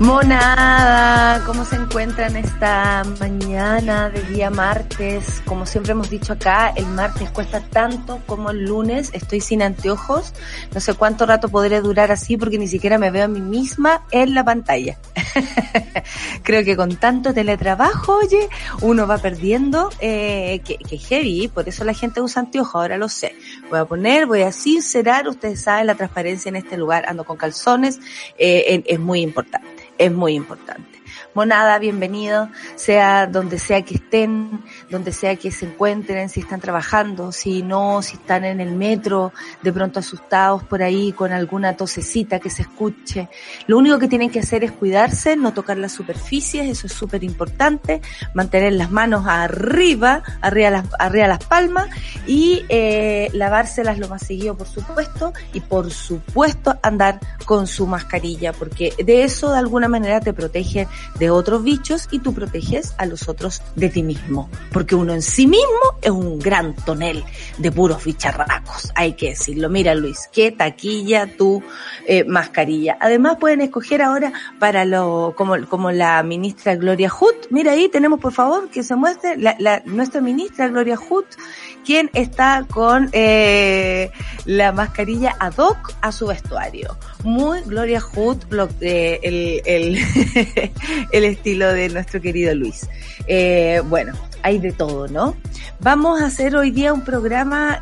Monada, ¿cómo se encuentran esta mañana de día martes? Como siempre hemos dicho acá, el martes cuesta tanto como el lunes. Estoy sin anteojos. No sé cuánto rato podré durar así porque ni siquiera me veo a mí misma en la pantalla. Creo que con tanto teletrabajo, oye, uno va perdiendo, eh, que, que heavy, por eso la gente usa anteojos, ahora lo sé. Voy a poner, voy a sincerar, ustedes saben la transparencia en este lugar, ando con calzones, eh, es muy importante es muy importante. Monada, bienvenido, sea donde sea que estén, donde sea que se encuentren, si están trabajando, si no, si están en el metro, de pronto asustados por ahí con alguna tosecita que se escuche. Lo único que tienen que hacer es cuidarse, no tocar las superficies, eso es súper importante, mantener las manos arriba, arriba las, arriba las palmas y eh, lavárselas lo más seguido, por supuesto, y por supuesto andar con su mascarilla, porque de eso de alguna manera te protege otros bichos y tú proteges a los otros de ti mismo. Porque uno en sí mismo es un gran tonel de puros bicharracos, hay que decirlo. Mira Luis, qué taquilla tu eh, mascarilla. Además pueden escoger ahora para lo, como, como la ministra Gloria Hood. Mira ahí tenemos por favor que se muestre la, la, nuestra ministra Gloria Hood quien está con eh, la mascarilla ad hoc a su vestuario. Muy Gloria Hood, eh, el, el, estilo de nuestro querido Luis. Eh, bueno, hay de todo, ¿no? Vamos a hacer hoy día un programa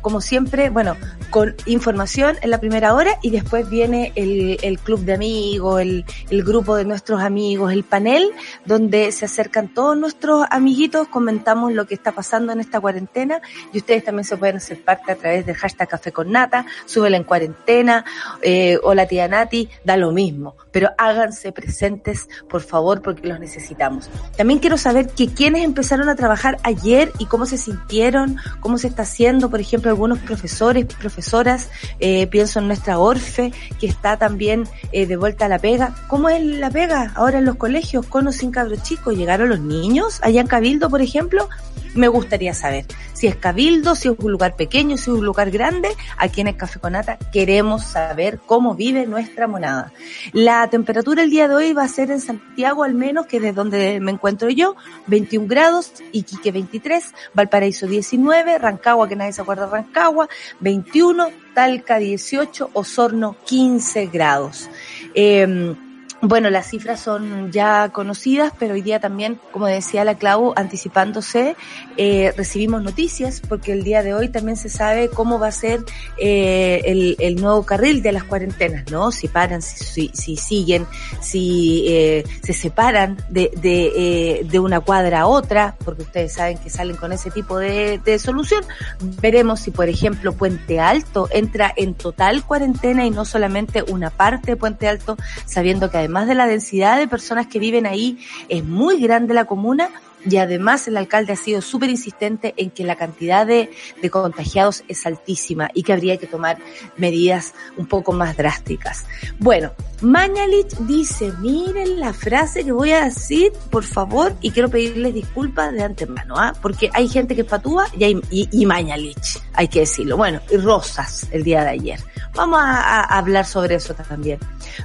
como siempre, bueno, con información en la primera hora y después viene el, el club de amigos, el, el, grupo de nuestros amigos, el panel, donde se acercan todos nuestros amiguitos, comentamos lo que está pasando en esta cuarentena y ustedes también se pueden hacer parte a través del hashtag Café con Nata, súbela en cuarentena, eh, hola tía Nati, da lo mismo, pero háganse presentes, por favor, porque los necesitamos. También quiero saber que quienes empezaron a trabajar ayer y cómo se sintieron, cómo se está haciendo, por ejemplo, algunos profesores, profesoras, eh, pienso en nuestra Orfe, que está también eh, de vuelta a la pega. ¿Cómo es la pega ahora en los colegios, con o sin cabros chicos? ¿Llegaron los niños allá en Cabildo, por ejemplo? Me gustaría saber si es Cabildo, si es un lugar pequeño, si es un lugar grande. Aquí en el Café Conata queremos saber cómo vive nuestra monada. La temperatura el día de hoy va a ser en Santiago, al menos que de donde me encuentro yo, 21 grados, Iquique 23, Valparaíso 19, Rancagua, que nadie se acuerda de Rancagua, 21, Talca 18, Osorno 15 grados. Eh, bueno, las cifras son ya conocidas, pero hoy día también, como decía la Clau, anticipándose, eh, recibimos noticias, porque el día de hoy también se sabe cómo va a ser eh, el, el, nuevo carril de las cuarentenas, ¿no? Si paran, si, si, si siguen, si eh, se separan de, de, de, una cuadra a otra, porque ustedes saben que salen con ese tipo de, de solución. Veremos si, por ejemplo, Puente Alto entra en total cuarentena y no solamente una parte de Puente Alto, sabiendo que además de la densidad de personas que viven ahí, es muy grande la comuna y además el alcalde ha sido súper insistente en que la cantidad de, de, contagiados es altísima y que habría que tomar medidas un poco más drásticas. Bueno, Mañalich dice, miren la frase que voy a decir, por favor, y quiero pedirles disculpas de antemano, ¿ah? porque hay gente que patúa y, hay, y, Mañalich, hay que decirlo. Bueno, y Rosas el día de ayer. Vamos a, a hablar sobre eso también.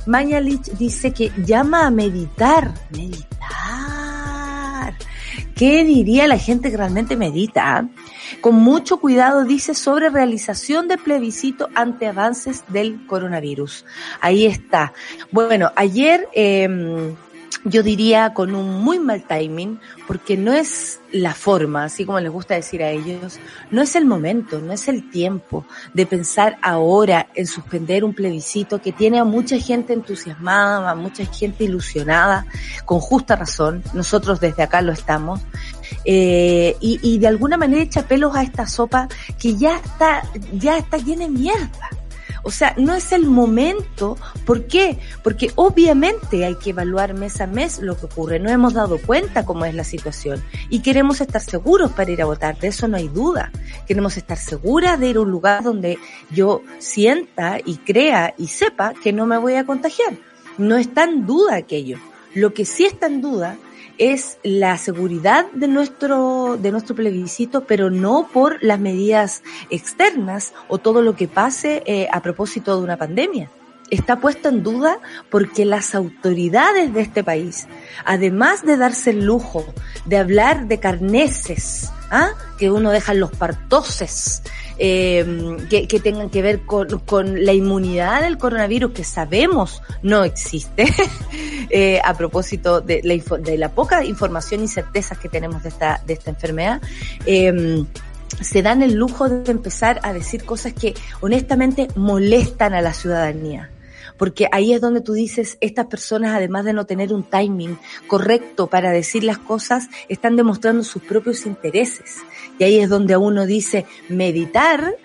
Mañalich dice que llama a meditar, meditar. ¿Qué diría la gente que realmente medita? Con mucho cuidado dice sobre realización de plebiscito ante avances del coronavirus. Ahí está. Bueno, ayer eh, yo diría con un muy mal timing, porque no es la forma, así como les gusta decir a ellos, no es el momento, no es el tiempo de pensar ahora en suspender un plebiscito que tiene a mucha gente entusiasmada, a mucha gente ilusionada, con justa razón, nosotros desde acá lo estamos, eh, y, y de alguna manera echa pelos a esta sopa que ya está, ya está llena de mierda. O sea, no es el momento. ¿Por qué? Porque obviamente hay que evaluar mes a mes lo que ocurre. No hemos dado cuenta cómo es la situación y queremos estar seguros para ir a votar. De eso no hay duda. Queremos estar seguras de ir a un lugar donde yo sienta y crea y sepa que no me voy a contagiar. No está en duda aquello. Lo que sí está en duda es la seguridad de nuestro, de nuestro plebiscito, pero no por las medidas externas o todo lo que pase eh, a propósito de una pandemia. Está puesto en duda porque las autoridades de este país, además de darse el lujo de hablar de carneses, ¿ah? que uno deja en los partoses, eh, que, tengan que ver con, la inmunidad del coronavirus que sabemos no existe, eh, a propósito de la, poca información y certezas que tenemos de esta, de esta enfermedad. Eh, se dan el lujo de empezar a decir cosas que honestamente molestan a la ciudadanía porque ahí es donde tú dices, estas personas, además de no tener un timing correcto para decir las cosas, están demostrando sus propios intereses. Y ahí es donde uno dice, meditar,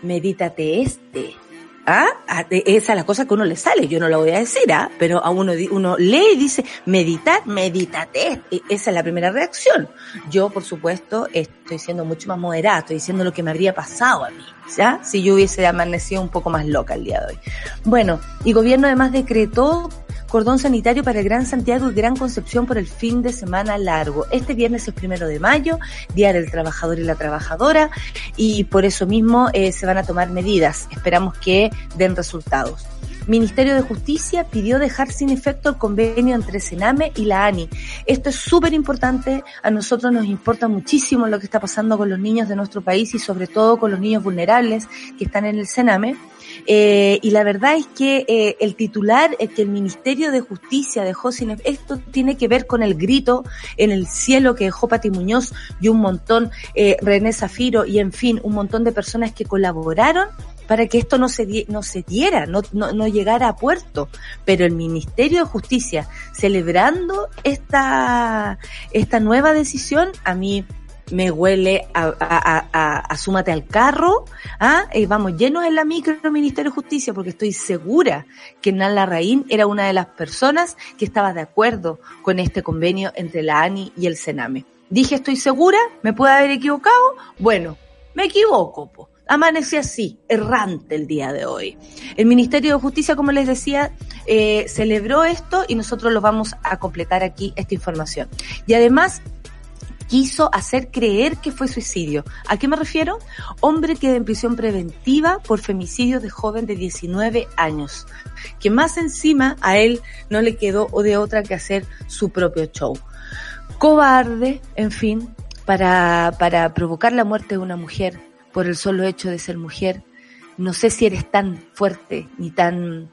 medítate este. ¿Ah? ah esa es la cosa que uno le sale, yo no lo voy a decir, ¿ah? Pero a uno, uno lee y dice, meditar, medítate. Este. Esa es la primera reacción. Yo, por supuesto, estoy siendo mucho más moderada, estoy diciendo lo que me habría pasado a mí, ¿ya? Si yo hubiese amanecido un poco más loca el día de hoy. Bueno, y gobierno además decretó cordón sanitario para el Gran Santiago y Gran Concepción por el fin de semana largo. Este viernes es primero de mayo, Día del Trabajador y la Trabajadora, y por eso mismo eh, se van a tomar medidas. Esperamos que den resultados. Ministerio de Justicia pidió dejar sin efecto el convenio entre Sename y la ANI. Esto es súper importante, a nosotros nos importa muchísimo lo que está pasando con los niños de nuestro país y sobre todo con los niños vulnerables que están en el Sename. Eh, y la verdad es que eh, el titular es que el Ministerio de Justicia dejó sin esto tiene que ver con el grito en el cielo que dejó Pati Muñoz y un montón, eh, René Zafiro y en fin, un montón de personas que colaboraron para que esto no se, no se diera, no, no, no, llegara a puerto. Pero el Ministerio de Justicia, celebrando esta, esta nueva decisión, a mí me huele a, a, a, a súmate al carro, ¿ah? Y vamos llenos en la micro del Ministerio de Justicia, porque estoy segura que Nala Raín era una de las personas que estaba de acuerdo con este convenio entre la ANI y el Sename. Dije, estoy segura, me puede haber equivocado, bueno, me equivoco, po. Amanece así, errante el día de hoy. El Ministerio de Justicia, como les decía, eh, celebró esto y nosotros lo vamos a completar aquí esta información. Y además, quiso hacer creer que fue suicidio. ¿A qué me refiero? Hombre queda en prisión preventiva por femicidio de joven de 19 años, que más encima a él no le quedó de otra que hacer su propio show. Cobarde, en fin, para, para provocar la muerte de una mujer por el solo hecho de ser mujer. No sé si eres tan fuerte ni tan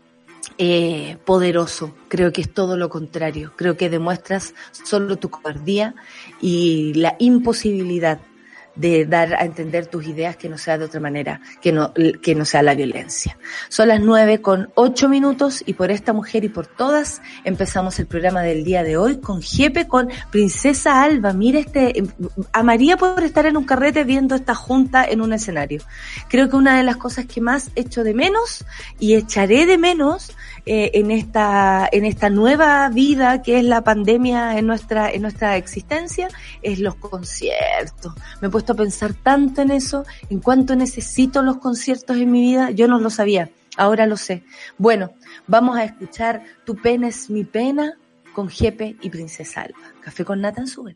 eh, poderoso. Creo que es todo lo contrario. Creo que demuestras solo tu cobardía y la imposibilidad de dar a entender tus ideas que no sea de otra manera, que no, que no sea la violencia. Son las nueve con ocho minutos y por esta mujer y por todas empezamos el programa del día de hoy con Jepe, con Princesa Alba. Mira este, a María por estar en un carrete viendo esta junta en un escenario. Creo que una de las cosas que más echo de menos y echaré de menos eh, en esta en esta nueva vida que es la pandemia en nuestra en nuestra existencia es los conciertos. Me he puesto a pensar tanto en eso, en cuánto necesito los conciertos en mi vida, yo no lo sabía, ahora lo sé. Bueno, vamos a escuchar Tu pena es mi pena con Jepe y Princesa Alba. Café con Nathan Sube.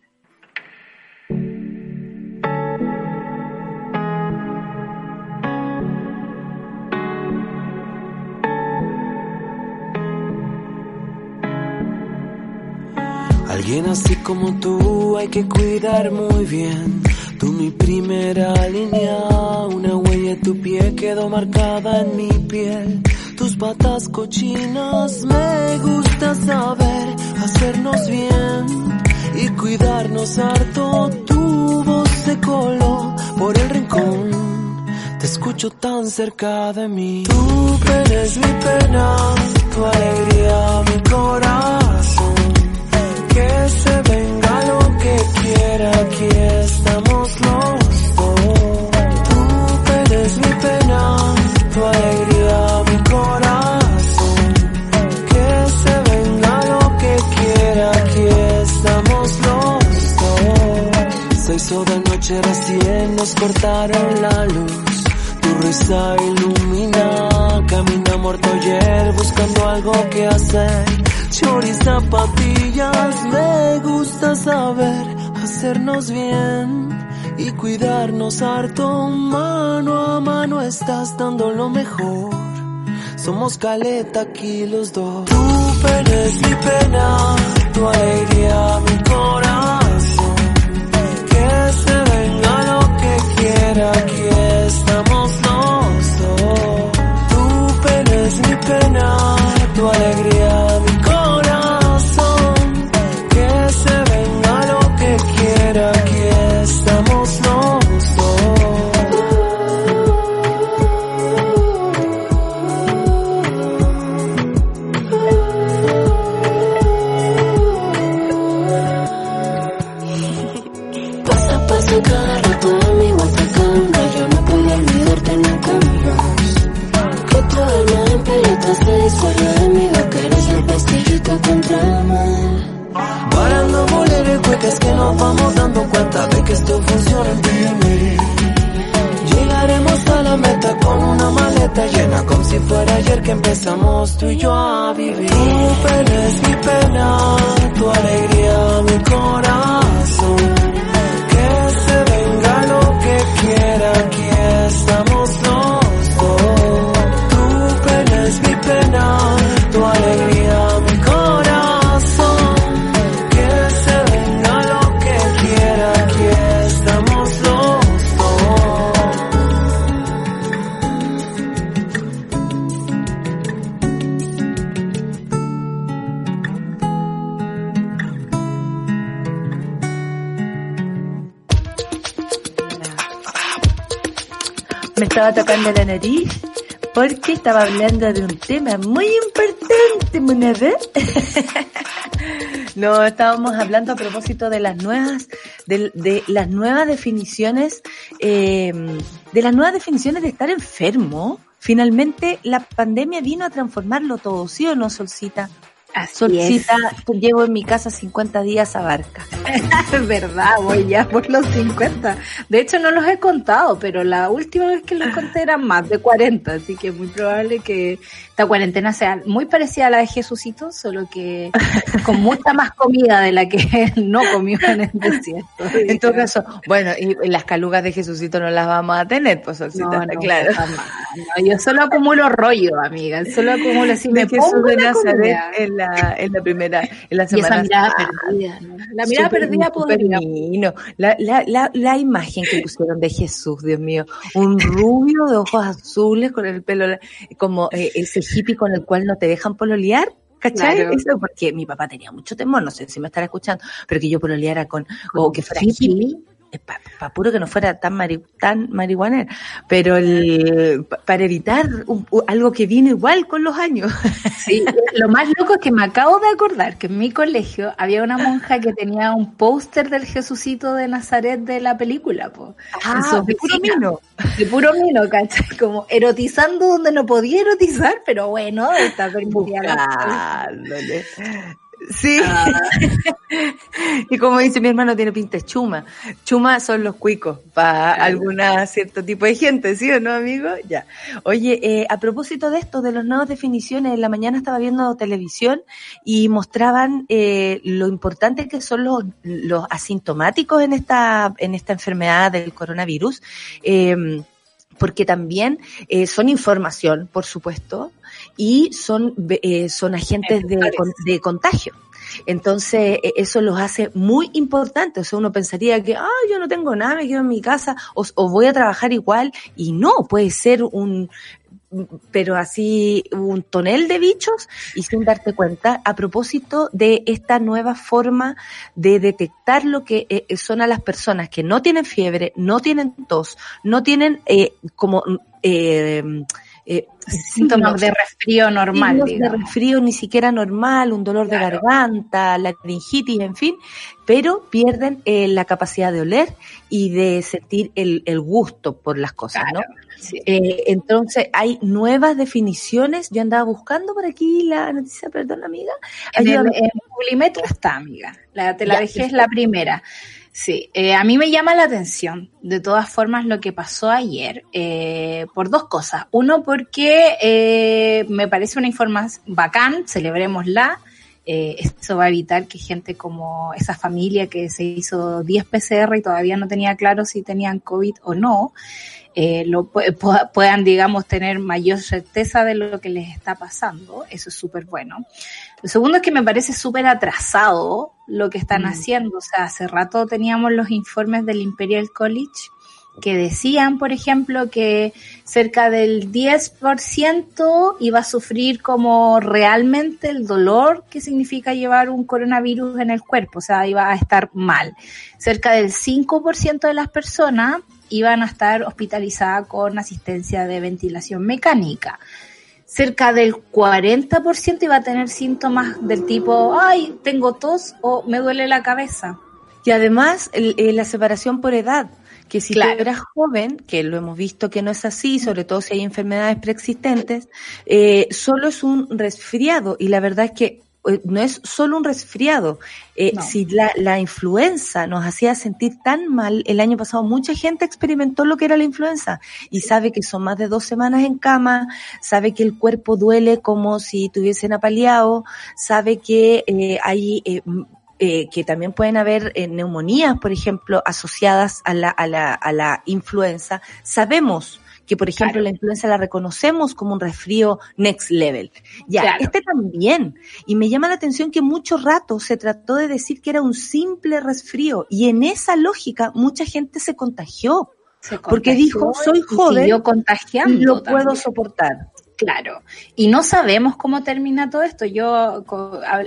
Alguien así como tú hay que cuidar muy bien. Tú mi primera línea, una huella de tu pie quedó marcada en mi piel tus patas cochinas. Me gusta saber hacernos bien y cuidarnos harto. Tu voz se coló por el rincón. Te escucho tan cerca de mí. Tu pena es mi pena, tu alegría mi corazón. Que se venga zapatillas, me gusta saber hacernos bien y cuidarnos harto. Mano a mano estás dando lo mejor. Somos caleta aquí los dos. Tu pena mi pena, tu alegría mi corazón. Que se venga lo que quiera, aquí estamos los dos. Tu pena mi pena, tu alegría mi mal Parando bolero y cuecas que nos vamos dando cuenta de que esto funciona en ti y mí. Llegaremos a la meta con una maleta llena como si fuera ayer que empezamos tú y yo a vivir. Tu pena es mi pena, tu alegría mi corazón. Estaba tocando la nariz porque estaba hablando de un tema muy importante. No, estábamos hablando a propósito de las nuevas, de, las nuevas definiciones, eh, de las nuevas definiciones de estar enfermo. Finalmente, la pandemia vino a transformarlo todo, ¿sí o no, Solcita? Así Solcita, llevo en mi casa 50 días abarca. es verdad, voy ya por los 50. De hecho, no los he contado, pero la última vez que los conté eran más de 40, así que es muy probable que esta cuarentena sea muy parecida a la de Jesucito, solo que con mucha más comida de la que no comió en el desierto. En todo caso, bueno, y las calugas de Jesucito no las vamos a tener, pues Solcita, No, está no, claro. No, yo solo acumulo rollo, amiga. Solo acumulo así, me Jesús pongo de Nazaret comida. en la, en la primera, en la Y esa semana. mirada perdida, ¿no? La mirada perdida podría. La, la, la, la imagen que pusieron de Jesús, Dios mío. Un rubio de ojos azules con el pelo, la- como eh, ese hippie con el cual no te dejan pololear. ¿Cachai? Claro. Eso porque mi papá tenía mucho temor, no sé si me estará escuchando, pero que yo pololeara con, o que fuera hippie. hippie, para puro que no fuera tan, mari, tan marihuanera, pero el, pa- para evitar un- algo que vino igual con los años. Sí, lo más loco es que me acabo de acordar que en mi colegio había una monja que tenía un póster del Jesucito de Nazaret de la película, po. Ah, de puro mino. De puro mino, ¿cachai? Como erotizando donde no podía erotizar, pero bueno, está permitida. Sí. Ah. y como dice mi hermano, tiene pinta de chuma. Chuma son los cuicos para alguna cierto tipo de gente, ¿sí o no, amigo? Ya. Oye, eh, a propósito de esto, de las nuevas definiciones, en la mañana estaba viendo televisión y mostraban eh, lo importante que son los, los asintomáticos en esta, en esta enfermedad del coronavirus. Eh, porque también eh, son información, por supuesto, y son, eh, son agentes de, de contagio. Entonces, eh, eso los hace muy importantes. O sea, uno pensaría que, ah, yo no tengo nada, me quedo en mi casa, o, o voy a trabajar igual, y no, puede ser un, pero así un tonel de bichos y sin darte cuenta a propósito de esta nueva forma de detectar lo que eh, son a las personas que no tienen fiebre, no tienen tos, no tienen eh, como eh, eh, síntomas de resfrío normal. de resfrío ni siquiera normal, un dolor de garganta, la laringitis, en fin, pero pierden eh, la capacidad de oler y de sentir el, el gusto por las cosas, ¿no? Eh, entonces hay nuevas definiciones. Yo andaba buscando por aquí la noticia, perdón, amiga. En el, está, amiga. La, te la dejé, es la primera. Sí, eh, a mí me llama la atención, de todas formas, lo que pasó ayer, eh, por dos cosas. Uno, porque eh, me parece una información bacán, celebrémosla. Eh, eso va a evitar que gente como esa familia que se hizo 10 PCR y todavía no tenía claro si tenían COVID o no, eh, lo puedan, digamos, tener mayor certeza de lo que les está pasando. Eso es súper bueno. Lo segundo es que me parece súper atrasado lo que están mm. haciendo. O sea, hace rato teníamos los informes del Imperial College que decían, por ejemplo, que cerca del 10% iba a sufrir como realmente el dolor que significa llevar un coronavirus en el cuerpo, o sea, iba a estar mal. Cerca del 5% de las personas iban a estar hospitalizadas con asistencia de ventilación mecánica. Cerca del 40% iba a tener síntomas del tipo, ay, tengo tos o me duele la cabeza. Y además eh, la separación por edad, que si tú eras joven, que lo hemos visto que no es así, sobre todo si hay enfermedades preexistentes, eh, solo es un resfriado y la verdad es que no es solo un resfriado. Eh, Si la, la, influenza nos hacía sentir tan mal, el año pasado mucha gente experimentó lo que era la influenza y sabe que son más de dos semanas en cama, sabe que el cuerpo duele como si tuviesen apaleado, sabe que eh, hay... Eh, eh, que también pueden haber eh, neumonías, por ejemplo, asociadas a la, a la, a la influenza. Sabemos que por ejemplo la influenza la reconocemos como un resfrío next level. Ya, este también. Y me llama la atención que mucho rato se trató de decir que era un simple resfrío y en esa lógica mucha gente se contagió. porque dijo, soy joven, y lo puedo soportar. Claro, y no sabemos cómo termina todo esto. Yo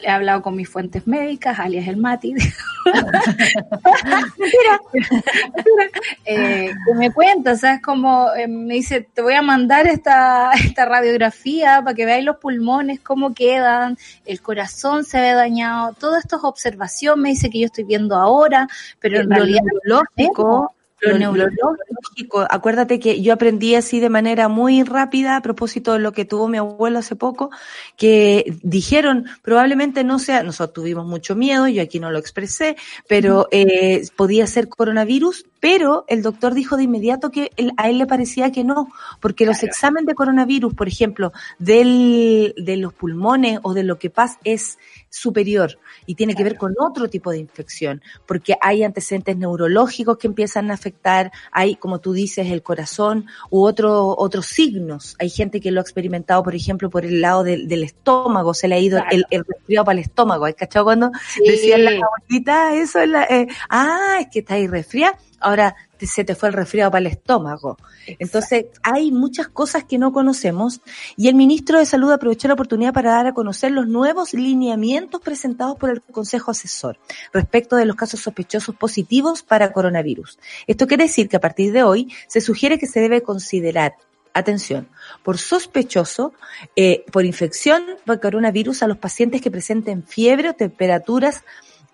he hablado con mis fuentes médicas, alias el Mati, eh, que me cuenta, ¿sabes? Como eh, me dice, te voy a mandar esta, esta radiografía para que veáis los pulmones, cómo quedan, el corazón se ve dañado, todas estas observaciones me dice que yo estoy viendo ahora, pero en realidad lógico lo neurológico, acuérdate que yo aprendí así de manera muy rápida a propósito de lo que tuvo mi abuelo hace poco, que dijeron probablemente no sea, nosotros tuvimos mucho miedo, yo aquí no lo expresé, pero eh, podía ser coronavirus, pero el doctor dijo de inmediato que a él le parecía que no, porque los exámenes de coronavirus, por ejemplo, del, de los pulmones o de lo que pasa es superior y tiene que ver con otro tipo de infección, porque hay antecedentes neurológicos que empiezan a afectar, hay, como tú dices, el corazón u otro, otros signos. Hay gente que lo ha experimentado, por ejemplo, por el lado del, estómago, se le ha ido el, el, resfriado para el estómago. ¿Hay cachado cuando decían la abuelita eso? Es la, eh, ah, es que está ahí resfriada ahora se te fue el resfriado para el estómago. Entonces, hay muchas cosas que no conocemos y el ministro de Salud aprovechó la oportunidad para dar a conocer los nuevos lineamientos presentados por el Consejo Asesor respecto de los casos sospechosos positivos para coronavirus. Esto quiere decir que a partir de hoy se sugiere que se debe considerar atención, por sospechoso, eh, por infección por coronavirus a los pacientes que presenten fiebre o temperaturas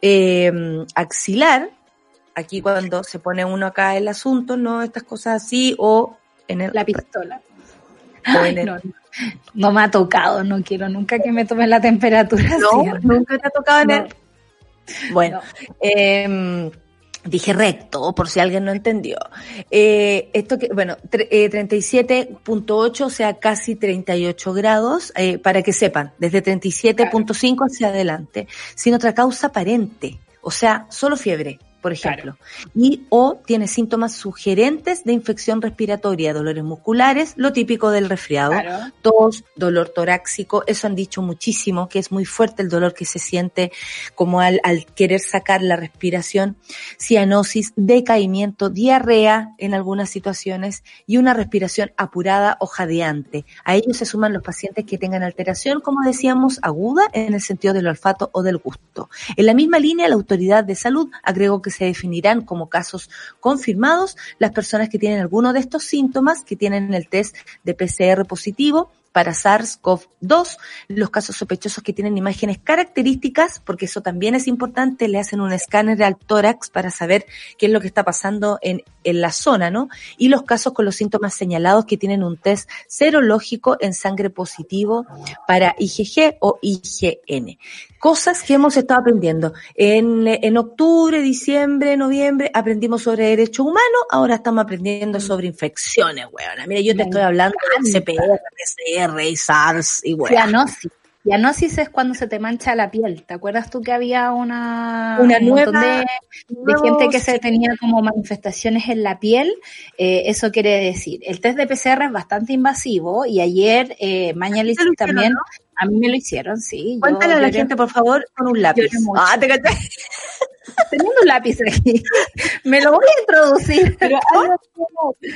eh, axilar, aquí cuando se pone uno acá el asunto, no estas cosas así, o en el... La pistola. no, me ha tocado, no quiero nunca que me tomen la temperatura. No, nunca te ha tocado en el... Bueno, eh, Dije recto, por si alguien no entendió. Eh, esto que, bueno, eh, 37.8, o sea, casi 38 grados, eh, para que sepan, desde 37.5 hacia adelante, sin otra causa aparente, o sea, solo fiebre por ejemplo, y o tiene síntomas sugerentes de infección respiratoria, dolores musculares, lo típico del resfriado, tos, dolor torácico, eso han dicho muchísimo, que es muy fuerte el dolor que se siente como al, al querer sacar la respiración, cianosis, decaimiento, diarrea en algunas situaciones y una respiración apurada o jadeante. A ellos se suman los pacientes que tengan alteración, como decíamos, aguda en el sentido del olfato o del gusto. En la misma línea, la autoridad de salud agregó que se definirán como casos confirmados las personas que tienen alguno de estos síntomas, que tienen el test de PCR positivo para SARS-CoV-2, los casos sospechosos que tienen imágenes características, porque eso también es importante, le hacen un escáner al tórax para saber qué es lo que está pasando en, en la zona, ¿no? Y los casos con los síntomas señalados que tienen un test serológico en sangre positivo para IgG o IgN. Cosas que hemos estado aprendiendo. En, en octubre, diciembre, noviembre aprendimos sobre derechos humanos, ahora estamos aprendiendo sobre infecciones, weón. Mira, yo te estoy hablando de CPR, PCR y SARS y weón. Cianosis. Cianosis es cuando se te mancha la piel. ¿Te acuerdas tú que había una, Una un montón nueva- de, gente que se tenía como manifestaciones en la piel? Eh, eso quiere decir, el test de PCR es bastante invasivo y ayer eh, Mañalich ¿Te lo hicieron, también, no? A mí me lo hicieron, sí. Cuéntale a la gente, por favor, con un lápiz. Ah, te teniendo un lápiz aquí. me lo voy a introducir. Pero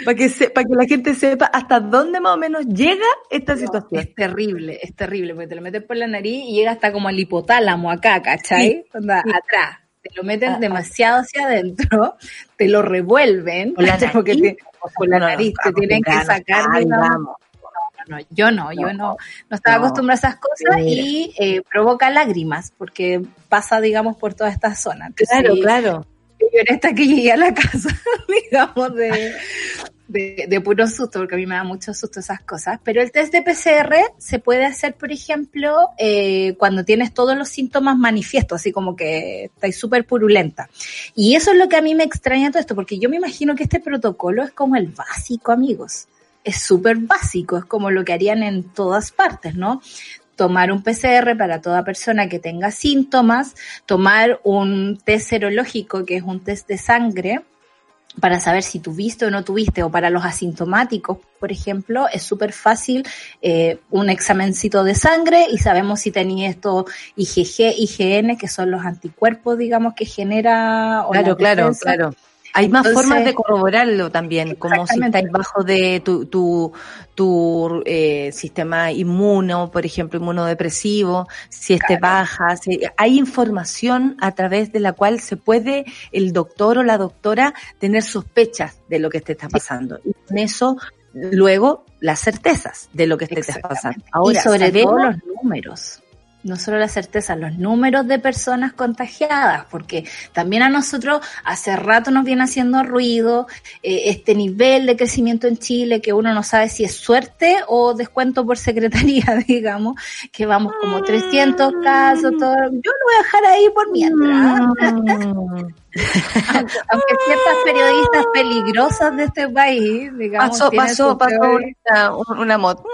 para que, se- para que la gente sepa hasta dónde más o menos llega esta situación. Es terrible, es terrible, porque te lo metes por la nariz y llega hasta como al hipotálamo acá, ¿cachai? Onda, atrás. Te lo meten Ah, ah. demasiado hacia adentro, te lo revuelven, Por la ¿cachai? porque nariz, te- por la No, no, nariz no, te tienen que sacar, ay, digamos, vamos. No, yo no, yo no, no estaba acostumbrada a esas cosas y eh, provoca lágrimas, porque pasa, digamos, por toda esta zona. Entonces, Claro, claro. yo lloré hasta que llegué a la casa, digamos, de, de, de puro susto, porque a mí me da mucho susto esas cosas. Pero el test de PCR se puede hacer, por ejemplo, eh, cuando tienes todos los síntomas manifiestos, así como que estáis súper purulenta. Y eso es lo que a mí me extraña todo esto, porque yo me imagino que este protocolo es como el básico, amigos. Es súper básico, es como lo que harían en todas partes, ¿no? tomar un PCR para toda persona que tenga síntomas, tomar un test serológico, que es un test de sangre, para saber si tuviste o no tuviste, o para los asintomáticos, por ejemplo, es súper fácil eh, un examencito de sangre y sabemos si tenía esto IgG, IgN, que son los anticuerpos, digamos, que genera... o Claro, la claro, claro. Hay más Entonces- formas de corroborarlo también, como si estáis bajo de tu, tu, tu eh, sistema inmuno, por ejemplo, inmunodepresivo, si esté baja. si- hay información a través de la cual se puede el doctor o la doctora tener sospechas de lo que te está pasando. Y con eso, luego, las certezas de lo que te está pasando. Ahora, y sobre todo los números. No solo la certeza, los números de personas contagiadas, porque también a nosotros hace rato nos viene haciendo ruido eh, este nivel de crecimiento en Chile que uno no sabe si es suerte o descuento por secretaría, digamos, que vamos como 300 casos, todo. Yo lo voy a dejar ahí por mientras. Mm. Aunque, aunque ciertas periodistas peligrosas de este país, digamos, Pasó, pasó, pasó una, una moto.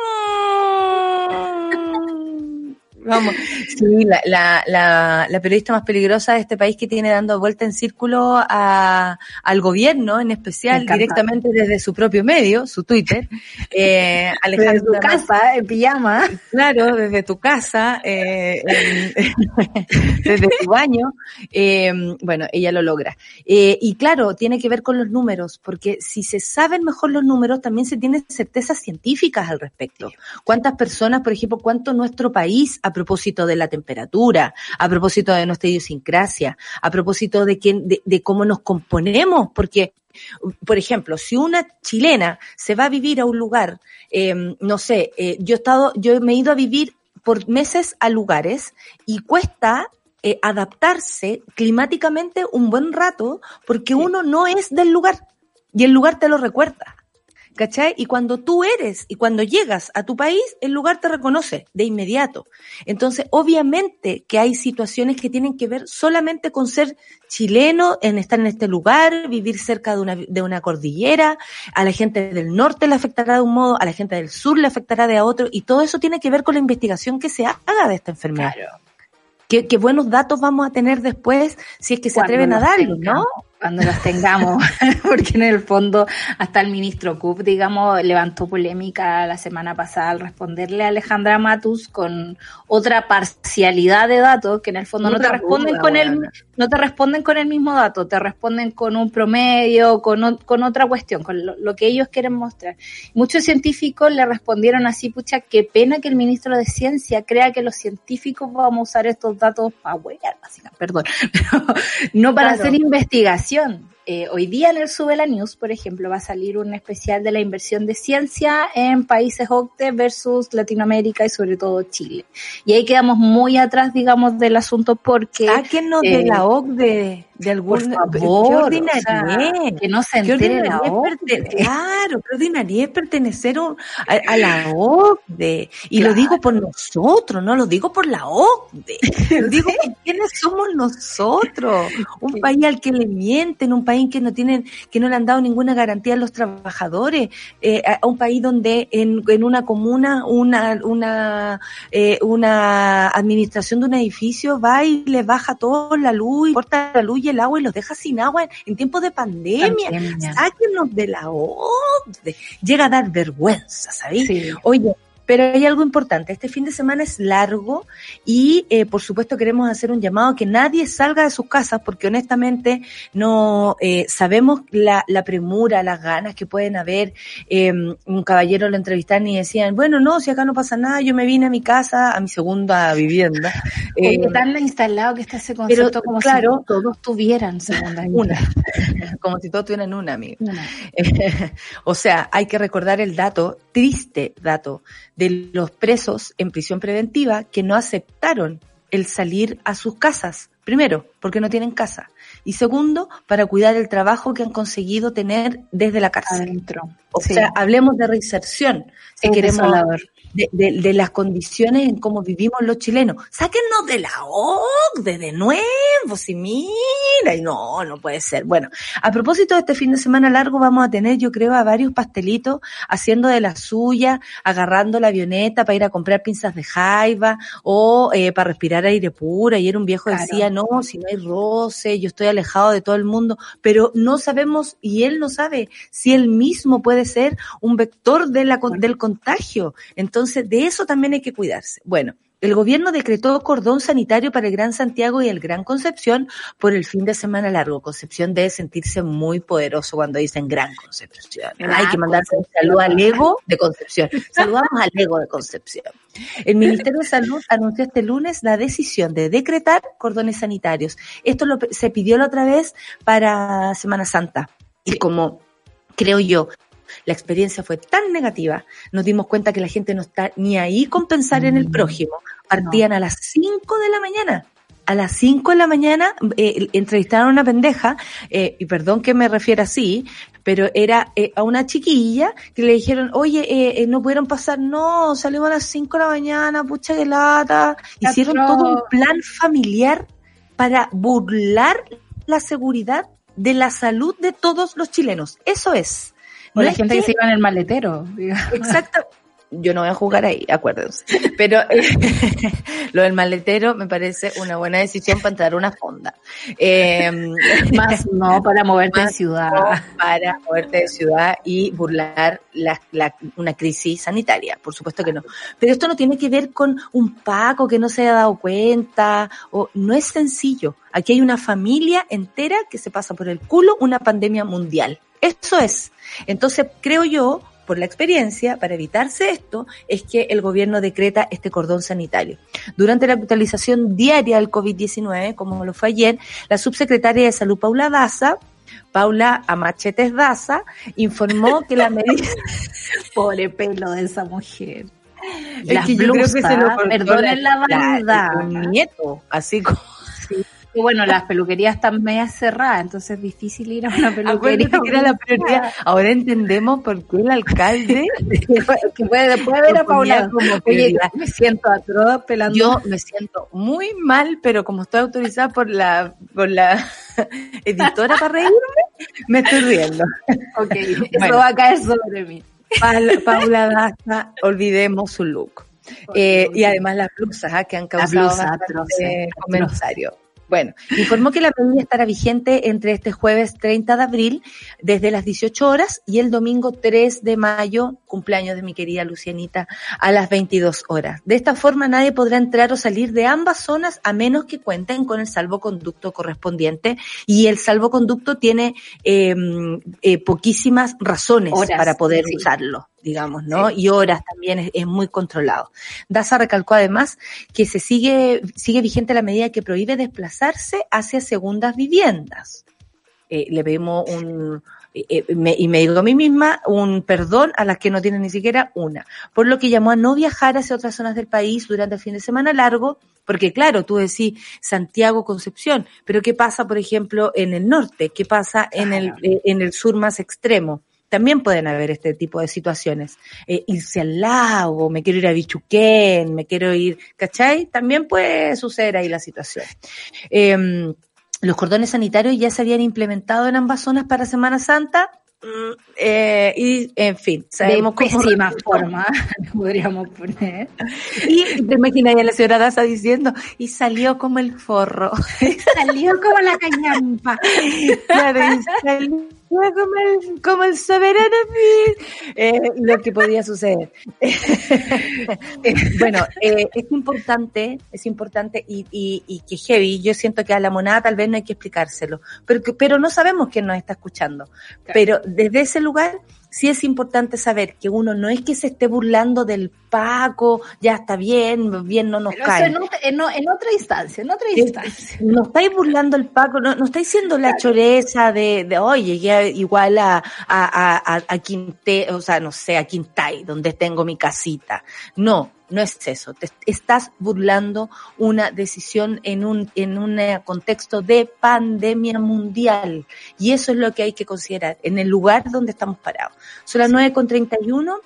Vamos. Sí, la, la, la, la periodista más peligrosa de este país que tiene dando vuelta en círculo a, al gobierno, en especial directamente desde su propio medio, su Twitter, eh, Desde Alejandra tu casa, en pijama. Claro, desde tu casa, eh, desde tu baño, eh, bueno, ella lo logra. Eh, y claro, tiene que ver con los números, porque si se saben mejor los números, también se tienen certezas científicas al respecto. ¿Cuántas personas, por ejemplo, cuánto nuestro país, a propósito de la temperatura, a propósito de nuestra idiosincrasia, a propósito de, quién, de, de cómo nos componemos? Porque por ejemplo, si una chilena se va a vivir a un lugar, eh, no sé, eh, yo he estado, yo me he ido a vivir por meses a lugares y cuesta eh, adaptarse climáticamente un buen rato porque uno no es del lugar y el lugar te lo recuerda. ¿Cachai? Y cuando tú eres y cuando llegas a tu país, el lugar te reconoce de inmediato. Entonces, obviamente que hay situaciones que tienen que ver solamente con ser chileno, en estar en este lugar, vivir cerca de una, de una cordillera, a la gente del norte le afectará de un modo, a la gente del sur le afectará de a otro, y todo eso tiene que ver con la investigación que se haga de esta enfermedad. qué, qué buenos datos vamos a tener después si es que se Cuando atreven a los darlos, ¿no? Cuando los tengamos, porque en el fondo hasta el ministro Cup, digamos, levantó polémica la semana pasada al responderle a Alejandra Matus con otra parcialidad de datos que en el fondo no te responden con el no te responden con el mismo dato, te responden con un promedio, con, o- con otra cuestión, con lo, lo que ellos quieren mostrar. Muchos científicos le respondieron así, pucha, qué pena que el ministro de Ciencia crea que los científicos vamos a usar estos datos para huear, perdón, pero no para Claro. hacer investigación. Татьяна. Eh, hoy día en el Sube la News, por ejemplo, va a salir un especial de la inversión de ciencia en países OCDE versus Latinoamérica y sobre todo Chile. Y ahí quedamos muy atrás, digamos, del asunto porque... Sáquenos eh, de la OCDE, de algún... por qué favor, ordinariez. o sea, que no se Qué entere la OCDE. Claro, qué ordinariez pertenecer un- a, a la OCDE. Y lo digo por nosotros, no lo digo por la OCDE. Lo digo por quiénes somos nosotros. Un país al que le mienten, un país que no tienen, que no le han dado ninguna garantía a los trabajadores, eh, a un país donde en, en una comuna, una, una, eh, una administración de un edificio va y le baja todo la luz, corta la luz y el agua y los deja sin agua en, en tiempos de pandemia. Pandemia. Sáquenos de la OCDE. Llega a dar vergüenza, ¿sabéis? Sí. Oye, pero hay algo importante. Este fin de semana es largo y, eh, por supuesto, queremos hacer un llamado a que nadie salga de sus casas porque, honestamente, no eh, sabemos la, la premura, las ganas que pueden haber. Eh, un caballero lo entrevistaron y decían, bueno, no, si acá no pasa nada, yo me vine a mi casa, a mi segunda vivienda. Oye, Eh, tan instalado que está ese concepto como claro, si todos tuvieran segunda una, como si todos tuvieran una, amigo. Una. o sea, hay que recordar el dato, triste dato, de los presos en prisión preventiva que no aceptaron el salir a sus casas. Primero, porque no tienen casa. Y segundo, para cuidar el trabajo que han conseguido tener desde la cárcel. Adentro. O Sí. sea, hablemos de reinserción. Si Es queremos desolador. De, de- de las condiciones en cómo vivimos los chilenos. Sáquennos de la OCDE de nuevo, si mira, y no, no puede ser. Bueno, a propósito de este fin de semana largo, vamos a tener, yo creo, a varios pastelitos haciendo de la suya, agarrando la avioneta para ir a comprar pinzas de jaiba o eh, para respirar aire puro. Ayer un viejo Claro. decía, no, si no hay roce, yo estoy alejado de todo el mundo, pero no sabemos, y él no sabe, si él mismo puede ser un vector de la, del contagio. Entonces, de eso también hay que cuidarse. Bueno. El gobierno decretó cordón sanitario para el Gran Santiago y el Gran Concepción por el fin de semana largo. Concepción debe sentirse muy poderoso cuando dicen Gran Concepción. Hay que mandarse un saludo al ego de Concepción. Saludamos al ego de Concepción. El Ministerio de Salud anunció este lunes la decisión de decretar cordones sanitarios. Esto lo, se pidió la otra vez para Semana Santa. Y como creo yo, la experiencia fue tan negativa, nos dimos cuenta que la gente no está ni ahí con pensar en el prójimo. Partían a las 5 de la mañana. A las 5 de la mañana eh, entrevistaron a una pendeja, eh, y perdón que me refiera así, pero era eh, a una chiquilla que le dijeron, oye, eh, eh, no pudieron pasar, no, salimos a las 5 de la mañana, pucha que lata. Hicieron todo un plan familiar para burlar la seguridad de la salud de todos los chilenos. Eso es. O No la gente que... que- se iba en el maletero. diga. Exacto. Yo no voy a jugar ahí, acuérdense. Pero eh, lo del maletero me parece una buena decisión para entrar a una fonda. Eh, Más no para moverte Más ciudad. no para moverte de ciudad y burlar la, la- una crisis sanitaria, por supuesto que no. Pero esto no tiene que ver con un Paco que no se haya dado cuenta, o no es sencillo. Aquí hay una familia entera que se pasa por el culo una pandemia mundial. Eso es. Entonces, creo yo, por la experiencia, para evitarse esto, es que el gobierno decreta este cordón sanitario. Durante la actualización diaria del COVID-19, como lo fue ayer, la subsecretaria de Salud, Paula Daza, Paula Amachetes Daza, informó que la medida... Pobre pelo de esa mujer. Es Las que yo creo que se lo blusas, perdonen la vanidad. un nieto, así como... Y bueno, las peluquerías están medio cerradas, entonces es difícil ir a una peluquería. Que era la prioridad. Ahora entendemos por qué el alcalde que puede, puede ver a Paula como Oye, me siento atroz pelando. Yo me siento muy mal, pero como estoy autorizada por la, por la editora para reírme, me estoy riendo. Ok, eso Bueno. va a caer sobre mí. Paula, Paula Daza, olvidemos su look. Eh, y además las blusas ¿ah? que han causado bastante comentario. Bueno, informó que la medida estará vigente entre este jueves 30 de abril desde las 18 horas y el domingo 3 de mayo, cumpleaños de mi querida Lucianita, a las 22 horas. De esta forma nadie podrá entrar o salir de ambas zonas a menos que cuenten con el salvoconducto correspondiente. Y el salvoconducto tiene eh, eh, poquísimas razones para poder usarlo digamos, ¿no? Y horas también es, muy controlado. DASA recalcó además que se sigue, sigue vigente la medida que prohíbe desplazarse hacia segundas viviendas. Eh, le vemos un, eh, eh, y me digo a mí misma un perdón a las que no tienen ni siquiera una, por lo que llamó a no viajar hacia otras zonas del país durante el fin de semana largo, porque claro, tú decís Santiago, Concepción, pero ¿qué pasa, por ejemplo, en el norte? ¿Qué pasa en el, en el sur más extremo? También pueden haber este tipo de situaciones. Eh, irse al lago, me quiero ir a Bichuquén, me quiero ir, ¿cachai? También puede suceder ahí la situación. Em, los cordones sanitarios ya se habían implementado en ambas zonas para Semana Santa. Mm, eh, y en fin, sabemos de pésima forma, podríamos poner. Y te imaginas a la señora Daza diciendo, y salió como el forro. salió como la cañampa. salió como el, como el soberano eh, lo que podía suceder. bueno, eh, es importante, es importante y, y, y, que heavy, yo siento que a la monada tal vez no hay que explicárselo, pero, pero no sabemos quién nos está escuchando. Pero desde ese lugar sí es importante saber que uno no es que se esté burlando del Paco, ya está bien, bien no nos cae. En, en, otra instancia, en otra instancia. No estáis burlando el Paco, no, no estáis siendo la choreza de, de oye, llegué igual a, a, a, a Quinte, o sea, no sé, a Quintay, donde tengo mi casita. No, no es eso. Te estás burlando una decisión en un, en un eh, contexto de pandemia mundial. Y eso es lo que hay que considerar en el lugar donde estamos parados. Son las nueve con 31.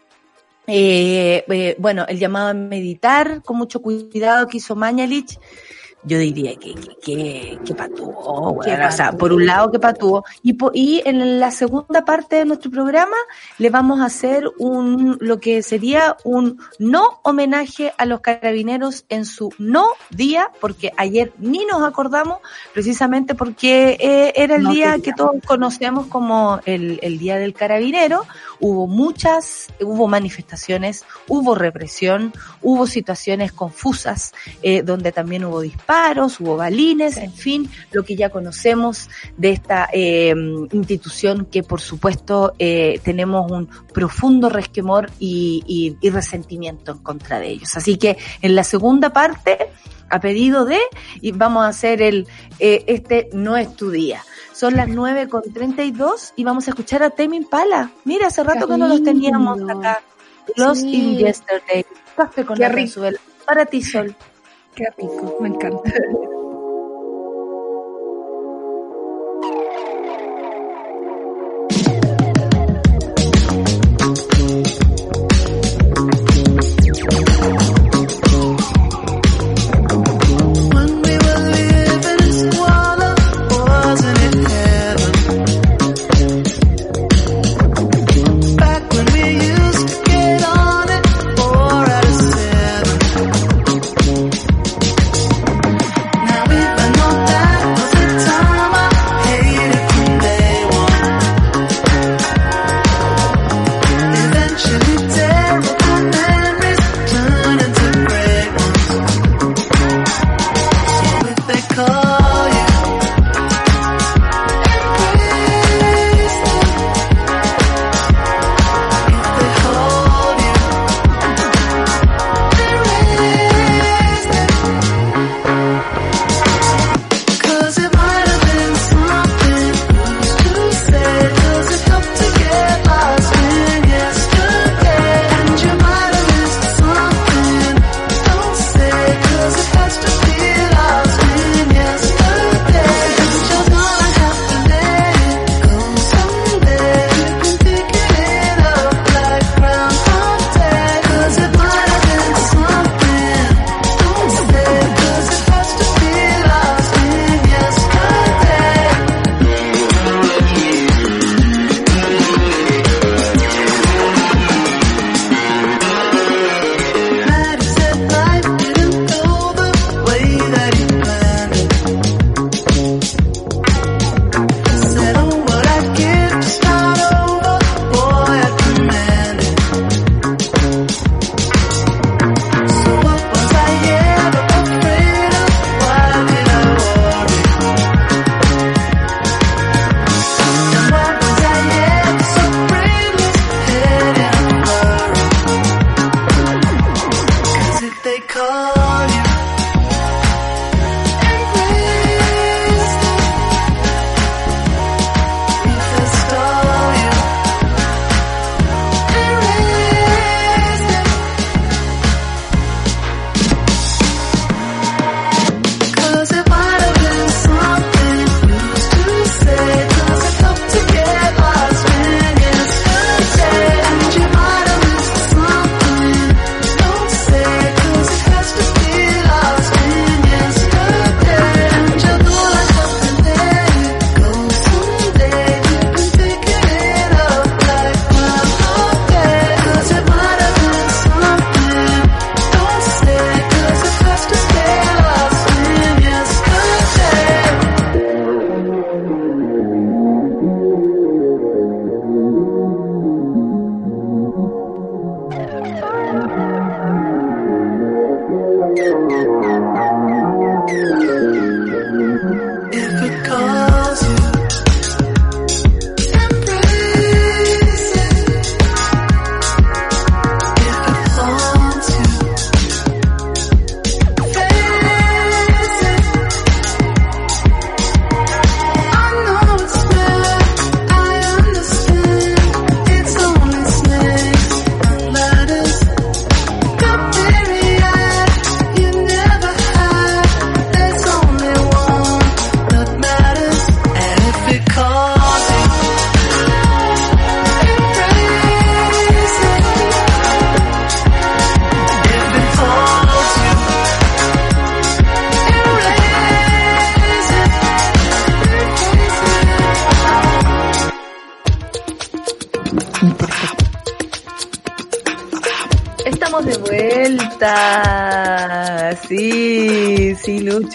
Eh, eh, bueno, el llamado a meditar con mucho cuidado que hizo Mañalich yo diría que, que, que, patuó, o sea, por un lado que patuó, y, y en la segunda parte de nuestro programa le vamos a hacer un, lo que sería un no homenaje a los carabineros en su no día, porque ayer ni nos acordamos, precisamente porque eh, era el día que todos conocemos como el, el Día del Carabinero, hubo muchas, hubo manifestaciones, hubo represión, hubo situaciones confusas, eh, donde también hubo disparos, hubo balines, en fin, lo que ya conocemos de esta eh, institución que por supuesto eh, tenemos un profundo resquemor y, resentimiento en contra de ellos. Así que en la segunda parte, a pedido de, y vamos a hacer el, eh, este no es tu día. Son las 9 con 32 y vamos a escuchar a Temin Pala. Mira, hace rato que no los teníamos acá. Los in Yesterday. Café con la Para ti, Sol. Qué rico, me encanta.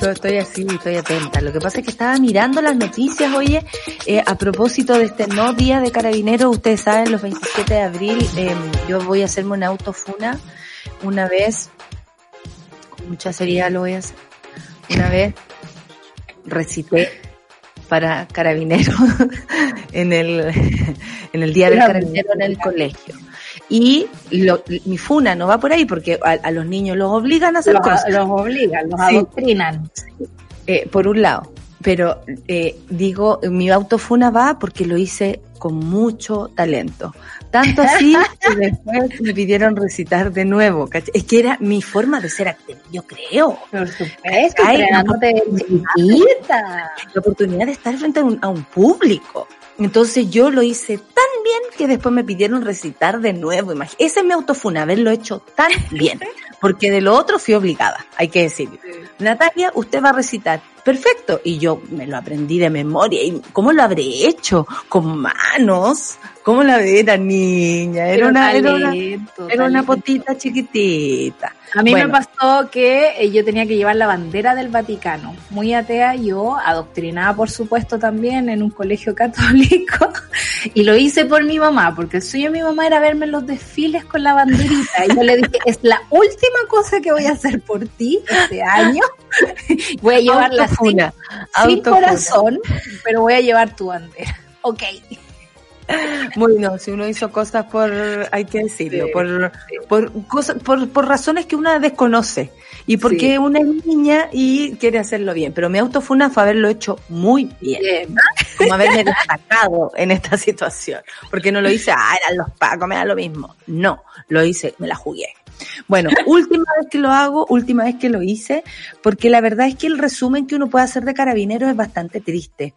estoy así, estoy atenta. Lo que pasa es que estaba mirando las noticias, oye, eh, a propósito de este no día de carabineros, ustedes saben, los 27 de abril, eh, yo voy a hacerme una autofuna una vez, con mucha seriedad lo voy a hacer, una vez recité para carabineros en el, en el día del carabinero en el colegio. Y lo, mi funa no va por ahí porque a, a los niños los obligan a hacer Los, cosas. los obligan, los Sí. adoctrinan. Eh, por un lado. Pero eh, digo, mi autofuna va porque lo hice con mucho talento. Tanto así que después me pidieron recitar de nuevo. Es que era mi forma de ser actriz, yo creo. Por supuesto, Ay, de chiquita. La oportunidad de estar frente a un, a un público. Entonces yo lo hice tan bien que después me pidieron recitar de nuevo. Esa es mi autofuna, haberlo hecho tan bien. Porque de lo otro fui obligada, hay que decirlo. Natalia, usted va a recitar. Perfecto. Y yo me lo aprendí de memoria. ¿Y cómo lo habré hecho? ¿Con manos? ¿Cómo la era niña? Era una, era una, era potita chiquitita. A mí Bueno. me pasó que eh, yo tenía que llevar la bandera del Vaticano. Muy atea yo, adoctrinada por supuesto también en un colegio católico. Y lo hice por mi mamá, porque el sueño de mi mamá era verme en los desfiles con la banderita. Y yo le dije, es la última cosa que voy a hacer por ti este año. Voy a llevarla sin, sin corazón, pero voy a llevar tu bandera. Ok. Bueno, si uno hizo cosas por, hay que decirlo, Sí, por, por cosas, por, por razones que una desconoce y porque Sí. una es niña y quiere hacerlo bien. Pero mi autofuna fue haberlo hecho muy bien, Bien. como haberme destacado en esta situación. Porque no lo hice, ah, eran los pacos, me da lo mismo. No, lo hice, me la jugué. Bueno, última vez que lo hago, última vez que lo hice, porque la verdad es que el resumen que uno puede hacer de carabineros es bastante triste.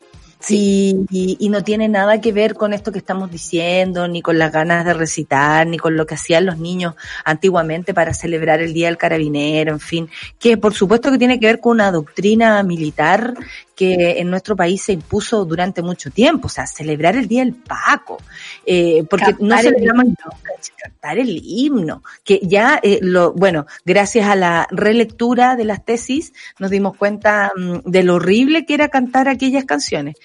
Sí, y, no tiene nada que ver con esto que estamos diciendo, ni con las ganas de recitar, ni con lo que hacían los niños antiguamente para celebrar el Día del Carabinero, en fin, que por supuesto que tiene que ver con una doctrina militar que en nuestro país se impuso durante mucho tiempo, o sea, celebrar el Día del Paco, eh, porque no Cantar celebramos cantar el himno, que ya, eh, lo, bueno, gracias a la relectura de las tesis nos dimos cuenta mm, de lo horrible que era cantar aquellas canciones.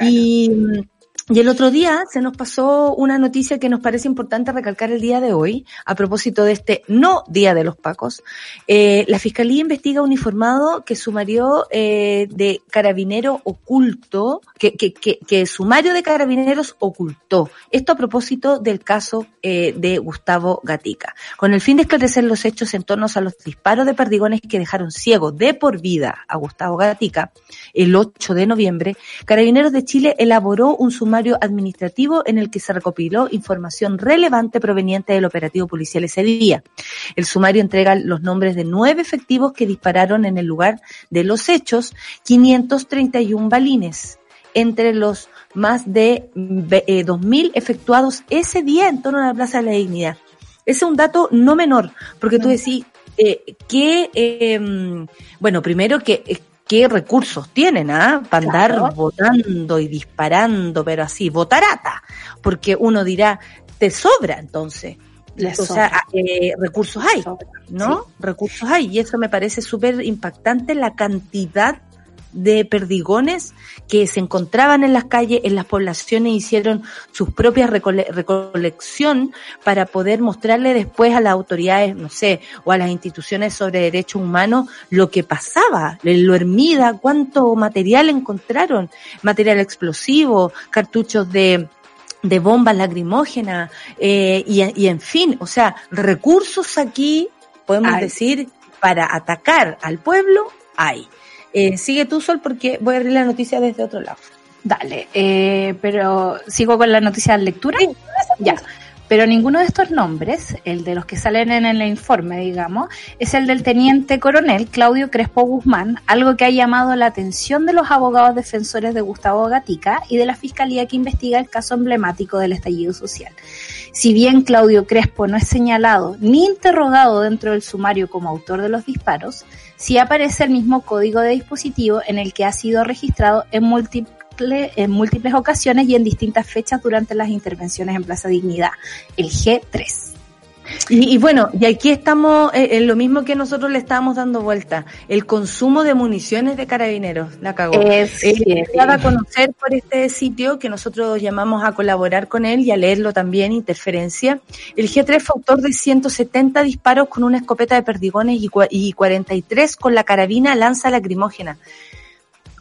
Y, mm, y el otro día se nos pasó una noticia que nos parece importante recalcar el día de hoy, a propósito de este no Día de los Pacos. Eh, la Fiscalía investiga uniformado que sumario eh, de carabinero oculto, que, que, que, que sumario de carabineros ocultó. Esto a propósito del caso eh, de Gustavo Gatica. Con el fin de esclarecer los hechos en torno a los disparos de perdigones que dejaron ciego de por vida a Gustavo Gatica, el 8 de noviembre, Carabineros de Chile elaboró un sumario administrativo en el que se recopiló información relevante proveniente del operativo policial ese día. El sumario entrega los nombres de nueve efectivos que dispararon en el lugar de los hechos, 531 balines, entre los más de eh, 2.000 efectuados ese día en torno a la Plaza de la Dignidad. Ese es un dato no menor, porque tú decís eh, que, eh, bueno, primero que eh, qué recursos tienen, ¿ah? Para andar Claro. votando y disparando, pero así, votarata, porque uno dirá, te sobra entonces. Les o sea, eh, recursos hay, ¿no? Recursos hay, y eso me parece súper impactante la cantidad de perdigones que se encontraban en las calles, en las poblaciones, hicieron sus propias recole- recolección para poder mostrarle después a las autoridades, no sé, o a las instituciones sobre derechos humanos lo que pasaba, lo Hermida, cuánto material encontraron, material explosivo, cartuchos de de bombas lacrimógenas eh, y, y en fin, o sea, recursos aquí, podemos decir, para atacar al pueblo, hay. Eh, sigue tú, Sol, porque voy a abrir la noticia desde otro lado. Dale, eh, pero sigo con la noticia de lectura. Ya. Pero ninguno de estos nombres, el de los que salen en el informe, digamos, es el del teniente coronel Claudio Crespo Guzmán, algo que ha llamado la atención de los abogados defensores de Gustavo Gatica y de la fiscalía que investiga el caso emblemático del estallido social. Si bien Claudio Crespo no es señalado ni interrogado dentro del sumario como autor de los disparos, sí aparece el mismo código de dispositivo en el que ha sido registrado en múltiples en múltiples ocasiones y en distintas fechas durante las intervenciones en Plaza Dignidad, el G3. Y, y, bueno, y aquí estamos eh, en lo mismo que nosotros le estábamos dando vuelta, el consumo de municiones de carabineros, la cagó. Es, eh, a conocer por este sitio que nosotros llamamos a colaborar con él y a leerlo también, Interferencia. El G3 fue autor de 170 disparos con una escopeta de perdigones y, y 43 con la carabina lanza lacrimógena.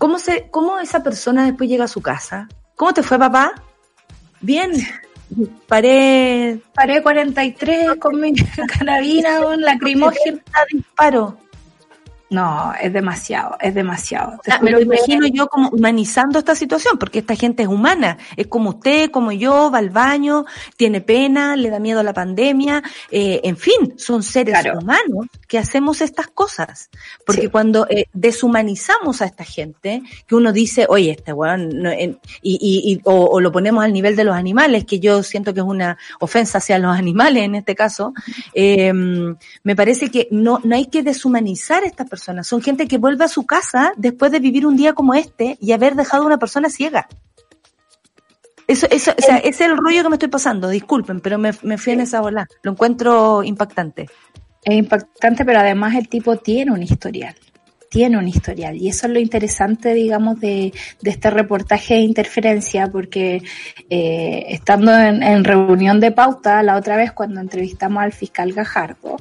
¿Cómo, se, ¿Cómo esa persona después llega a su casa? ¿Cómo te fue, papá? Bien. Paré. Paré 43 con mi carabina, con lacrimógena. disparo. No, es demasiado, es demasiado. Ah, me lo imagino yo como humanizando esta situación, porque esta gente es humana, es como usted, como yo, va al baño, tiene pena, le da miedo a la pandemia, eh, en fin, son seres humanos que hacemos estas cosas. Porque cuando eh, deshumanizamos a esta gente, que uno dice, oye, este weón, y, y, o, lo ponemos al nivel de los animales, que yo siento que es una ofensa hacia los animales en este caso, eh, me parece que no, no hay que deshumanizar a estas personas son gente que vuelve a su casa después de vivir un día como este y haber dejado a una persona ciega. Eso, eso, o sea, ese es el rollo que me estoy pasando, disculpen, pero me, me fui en esa bola. Lo encuentro impactante. Es impactante, pero además el tipo tiene un historial tiene un historial. Y eso es lo interesante, digamos, de, de este reportaje de interferencia, porque eh, estando en, reunión de pauta, la otra vez cuando entrevistamos al fiscal Gajardo,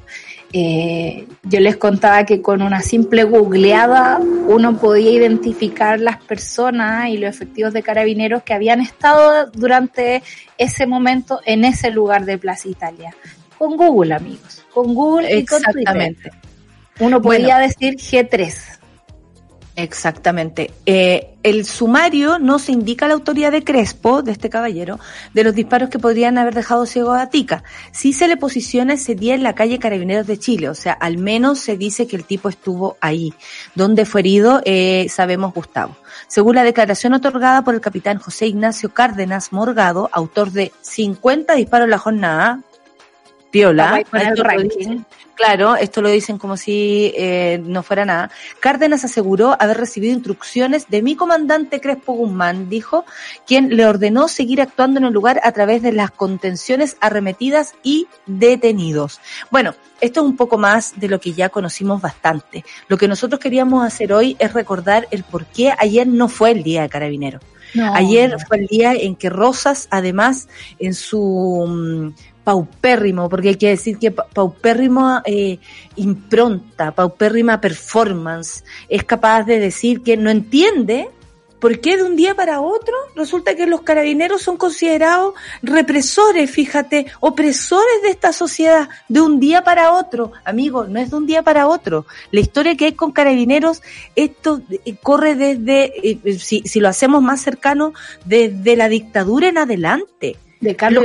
eh, yo les contaba que con una simple googleada uno podía identificar las personas y los efectivos de carabineros que habían estado durante ese momento en ese lugar de Plaza Italia. Con Google, amigos. Con Google y con Twitter. Uno podría decir G3. Exactamente. Eh, el sumario no se indica la autoría de Crespo, de este caballero, de los disparos que podrían haber dejado ciego a Tica. Sí se le posiciona ese día en la calle Carabineros de Chile, o sea, al menos se dice que el tipo estuvo ahí. Donde fue herido, eh, sabemos Gustavo. Según la declaración otorgada por el capitán José Ignacio Cárdenas Morgado, autor de 50 disparos en la jornada, Piola, Claro, esto lo dicen como si eh, no fuera nada. Cárdenas aseguró haber recibido instrucciones de mi comandante Crespo Guzmán, dijo, quien le ordenó seguir actuando en el lugar a través de las contenciones arremetidas y detenidos. Bueno, esto es un poco más de lo que ya conocimos bastante. Lo que nosotros queríamos hacer hoy es recordar el por qué ayer no fue el día de carabinero. Ayer fue el día en que Rosas, además, en su mm, paupérrimo, porque hay que decir que paupérrimo eh, impronta, paupérrima performance, es capaz de decir que no entiende por qué de un día para otro resulta que los carabineros son considerados represores, fíjate, opresores de esta sociedad de un día para otro. Amigo, no es de un día para otro. La historia que hay con carabineros, esto eh, corre desde, eh, si, si lo hacemos más cercano, desde la dictadura en adelante de Carlos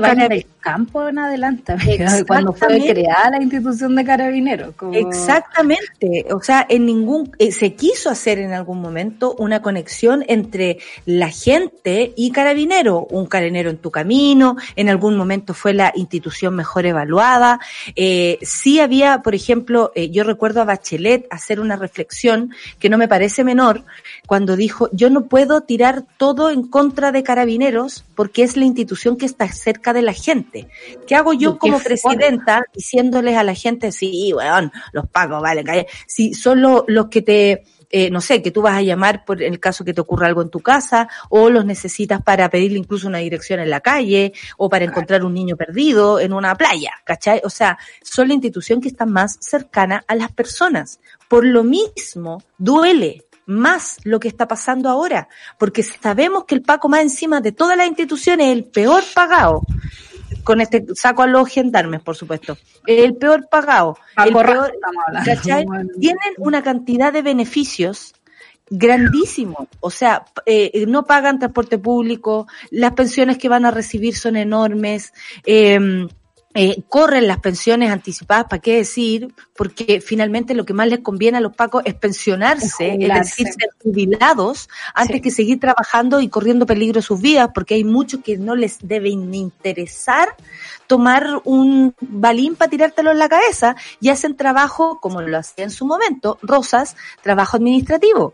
Ibáñez del Campo en adelante, cuando fue creada la institución de carabineros. Exactamente, o sea, en ningún, eh, se quiso hacer en algún momento una conexión entre la gente y carabinero, un carabinero en tu camino, en algún momento fue la institución mejor evaluada, eh, sí había, por ejemplo, eh, yo recuerdo a Bachelet hacer una reflexión que no me parece menor, cuando dijo, yo no puedo tirar todo en contra de carabineros porque es la institución que está cerca de la gente. ¿Qué hago yo como presidenta diciéndoles a la gente, sí, weón, los pagos, vale, si son los que te, eh, no sé, que tú vas a llamar por el caso que te ocurra algo en tu casa, o los necesitas para pedirle incluso una dirección en la calle, o para encontrar un niño perdido en una playa, ¿cachai? O sea, son la institución que está más cercana a las personas. Por lo mismo, duele, más lo que está pasando ahora, porque sabemos que el Paco más encima de todas las instituciones es el peor pagado. Con este saco a los gendarmes, por supuesto. El peor pagado. el peor, Tienen una cantidad de beneficios grandísimos. O sea, eh, no pagan transporte público, las pensiones que van a recibir son enormes. Eh, eh, corren las pensiones anticipadas, ¿para qué decir? Porque finalmente lo que más les conviene a los pacos es pensionarse, es decir, ser jubilados, antes que seguir trabajando y corriendo peligro sus vidas, porque hay muchos que no les deben interesar tomar un balín para tirártelo en la cabeza y hacen trabajo, como lo hacía en su momento, Rosas, trabajo administrativo.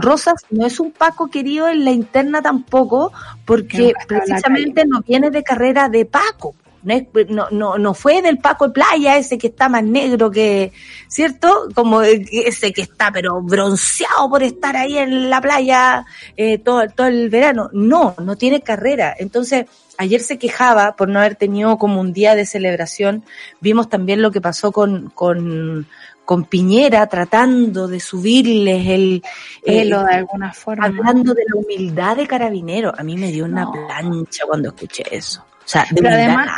Rosas no es un Paco querido en la interna tampoco, porque precisamente no viene de carrera de Paco no, es, no, no, no fue del Paco de Playa, ese que está más negro que, ¿cierto? Como ese que está pero bronceado por estar ahí en la playa eh, todo, todo el verano. No, no tiene carrera. Entonces, ayer se quejaba por no haber tenido como un día de celebración. Vimos también lo que pasó con, con, con Piñera tratando de subirles el pelo de alguna forma. Hablando de la humildad de carabinero. A mí me dio una plancha cuando escuché eso. O sea, Pero además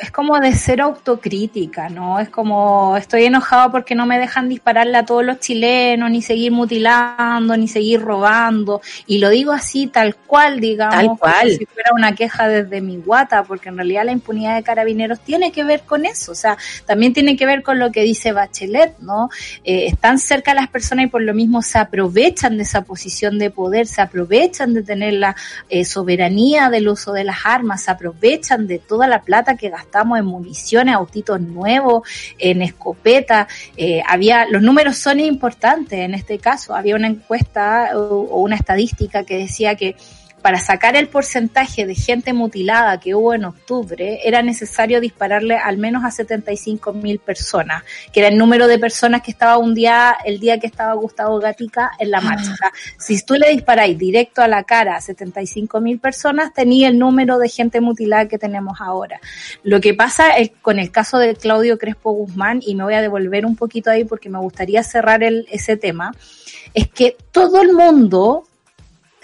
es como de ser autocrítica, ¿no? Es como estoy enojado porque no me dejan dispararle a todos los chilenos, ni seguir mutilando, ni seguir robando. Y lo digo así, tal cual, digamos, tal cual. si fuera una queja desde mi guata, porque en realidad la impunidad de carabineros tiene que ver con eso. O sea, también tiene que ver con lo que dice Bachelet, ¿no? Eh, están cerca las personas y por lo mismo se aprovechan de esa posición de poder, se aprovechan de tener la eh, soberanía del uso de las armas, se aprovechan aprovechan de toda la plata que gastamos en municiones, autitos nuevos, en escopeta. Eh, había, los números son importantes en este caso. Había una encuesta o una estadística que decía que para sacar el porcentaje de gente mutilada que hubo en octubre, era necesario dispararle al menos a 75 mil personas, que era el número de personas que estaba un día, el día que estaba Gustavo Gatica en la marcha. Ah. si tú le disparáis directo a la cara a 75 mil personas, tenía el número de gente mutilada que tenemos ahora. Lo que pasa es con el caso de Claudio Crespo Guzmán, y me voy a devolver un poquito ahí porque me gustaría cerrar el, ese tema, es que todo el mundo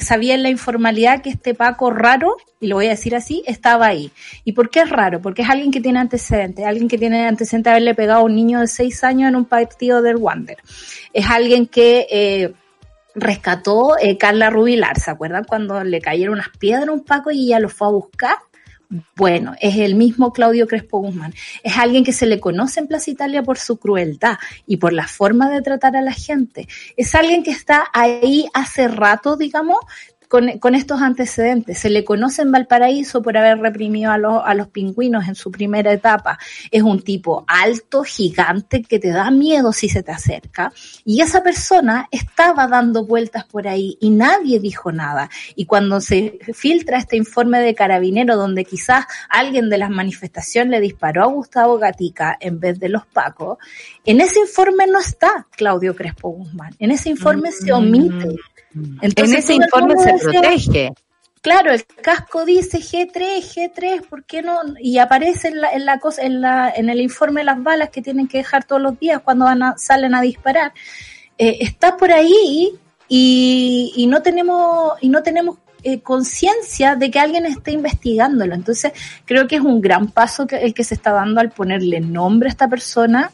sabía en la informalidad que este Paco raro, y lo voy a decir así, estaba ahí. ¿Y por qué es raro? Porque es alguien que tiene antecedentes, alguien que tiene antecedentes de haberle pegado a un niño de seis años en un partido del Wander. Es alguien que eh, rescató eh, Carla Rubilar, ¿se acuerdan cuando le cayeron unas piedras a un Paco y ella lo fue a buscar? Bueno, es el mismo Claudio Crespo Guzmán. Es alguien que se le conoce en Plaza Italia por su crueldad y por la forma de tratar a la gente. Es alguien que está ahí hace rato, digamos, con, estos antecedentes. Se le conoce en Valparaíso por haber reprimido a los, a los pingüinos en su primera etapa. Es un tipo alto, gigante, que te da miedo si se te acerca. Y esa persona estaba dando vueltas por ahí y nadie dijo nada. Y cuando se filtra este informe de carabinero donde quizás alguien de las manifestaciones le disparó a Gustavo Gatica en vez de los Pacos, en ese informe no está Claudio Crespo Guzmán. En ese informe se omite. Entonces, en ese informe se protege. Claro, el casco dice G3, G3, ¿por qué no? Y aparece en la, en la cosa, en la, en el informe las balas que tienen que dejar todos los días cuando van a, salen a disparar. Eh, está por ahí y, y no tenemos, y no tenemos eh, conciencia de que alguien esté investigándolo. Entonces, creo que es un gran paso que, el que se está dando al ponerle nombre a esta persona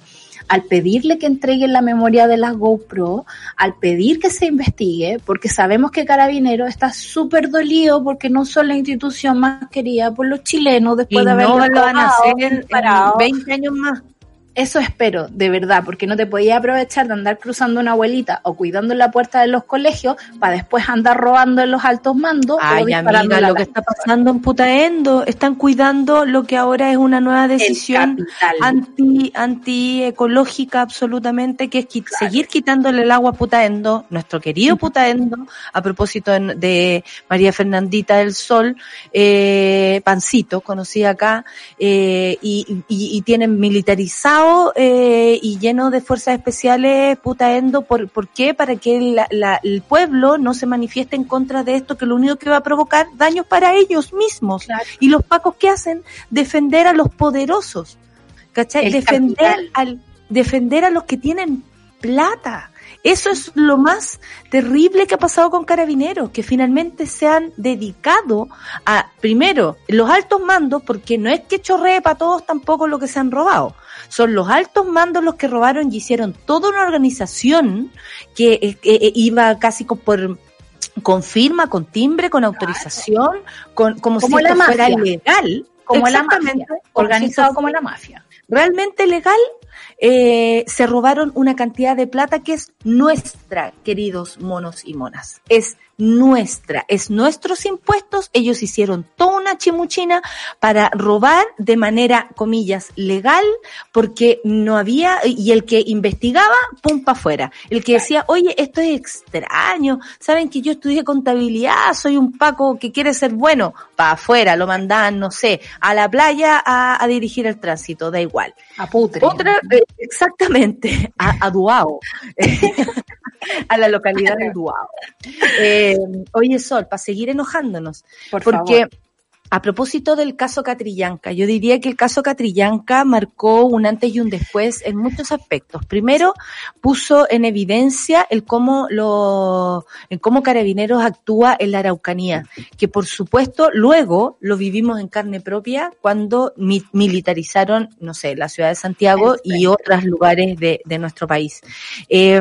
al pedirle que entreguen la memoria de las GoPro, al pedir que se investigue, porque sabemos que Carabinero está súper dolido porque no son la institución más querida por los chilenos después de haber no lo van a hacer en 20 años más. Eso espero, de verdad, porque no te podías aprovechar de andar cruzando una abuelita o cuidando la puerta de los colegios para después andar robando en los altos mandos. Ay, o amiga, lo que está pasando en Putaendo, están cuidando lo que ahora es una nueva decisión anti, anti ecológica absolutamente, que es seguir quitándole el agua a Putaendo, nuestro querido Putaendo, a propósito de, María Fernandita del Sol, eh, Pancito, conocida acá, eh, y, y tienen militarizado eh, y lleno de fuerzas especiales putaendo. ¿Por, ¿Por qué? Para que el pueblo no se manifieste en contra de esto, que lo único que va a provocar daños para ellos mismos. Y los pacos que hacen, defender a los poderosos. ¿Cachai? defender al, defender a los que tienen plata. Eso es lo más terrible que ha pasado con carabineros, que finalmente se han dedicado a, primero, los altos mandos, porque no es que chorree para todos tampoco lo que se han robado. Son los altos mandos los que robaron y hicieron toda una organización que, eh, eh, iba casi por, con firma, con timbre, con autorización, con, como, si la fuera legal. Como la mafia, organizado como la mafia. Realmente legal eh, se robaron una cantidad de plata que es nuestra, queridos monos y monas. Es nuestra, es nuestros impuestos, ellos hicieron toda una chimuchina para robar de manera, comillas, legal, porque no había, y el que investigaba, pum, pa' afuera. El que decía, oye, esto es extraño, saben que yo estudié contabilidad, soy un Paco que quiere ser bueno, pa' afuera, lo mandan, no sé, a la playa a, a dirigir el tránsito, da igual. A putre. Otra, eh, exactamente, a, a Duao, a la localidad de Duao. Eh, oye, Sol, para seguir enojándonos, Por porque favor. A propósito del caso Catrillanca, yo diría que el caso Catrillanca marcó un antes y un después en muchos aspectos. Primero, puso en evidencia el cómo lo, en cómo Carabineros actúa en la Araucanía, que por supuesto luego lo vivimos en carne propia cuando mi- militarizaron, no sé, la ciudad de Santiago y otros lugares de, de nuestro país. Eh,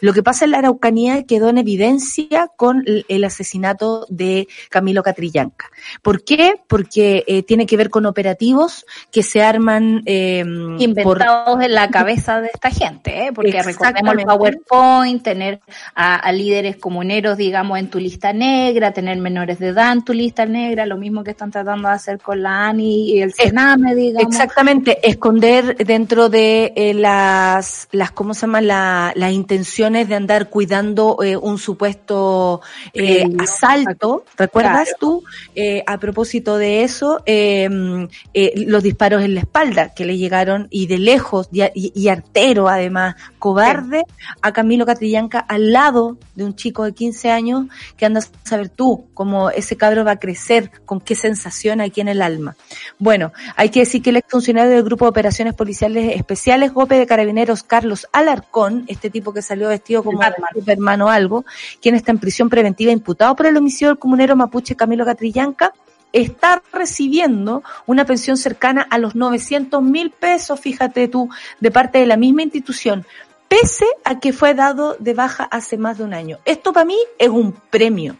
lo que pasa en la Araucanía quedó en evidencia con el, el asesinato de Camilo Catrillanca. ¿Por qué? Porque eh, tiene que ver con operativos que se arman eh, por inventados en la cabeza de esta gente, ¿eh? porque recordemos el. PowerPoint, tener a, a líderes comuneros, digamos, en tu lista negra, tener menores de edad en tu lista negra, lo mismo que están tratando de hacer con la ANI y el Sename, digamos. Exactamente, esconder dentro de eh, las, las, ¿cómo se llama? La- las intenciones de andar cuidando eh, un supuesto asalto. ¿Recuerdas Claro. tú? A propósito de eso, eh, eh, los disparos en la espalda que le llegaron y de lejos y, a- y- y artero además, cobarde, a Camilo Catrillanca al lado de un chico de 15 años que andas a saber tú cómo ese cabro va a crecer, con qué sensación aquí en el alma. Bueno, hay que decir que el exfuncionario del Grupo de Operaciones Policiales Especiales, GOPE de Carabineros, Carlos Alarcón, este tipo que salió vestido como Batman. Superman o algo, quien está en prisión preventiva imputado por el homicidio del comunero mapuche Camilo Catrillanca, está recibiendo una pensión cercana a los 900 mil pesos, fíjate tú, de parte de la misma institución, pese a que fue dado de baja hace más de un año. Esto para mí es un premio.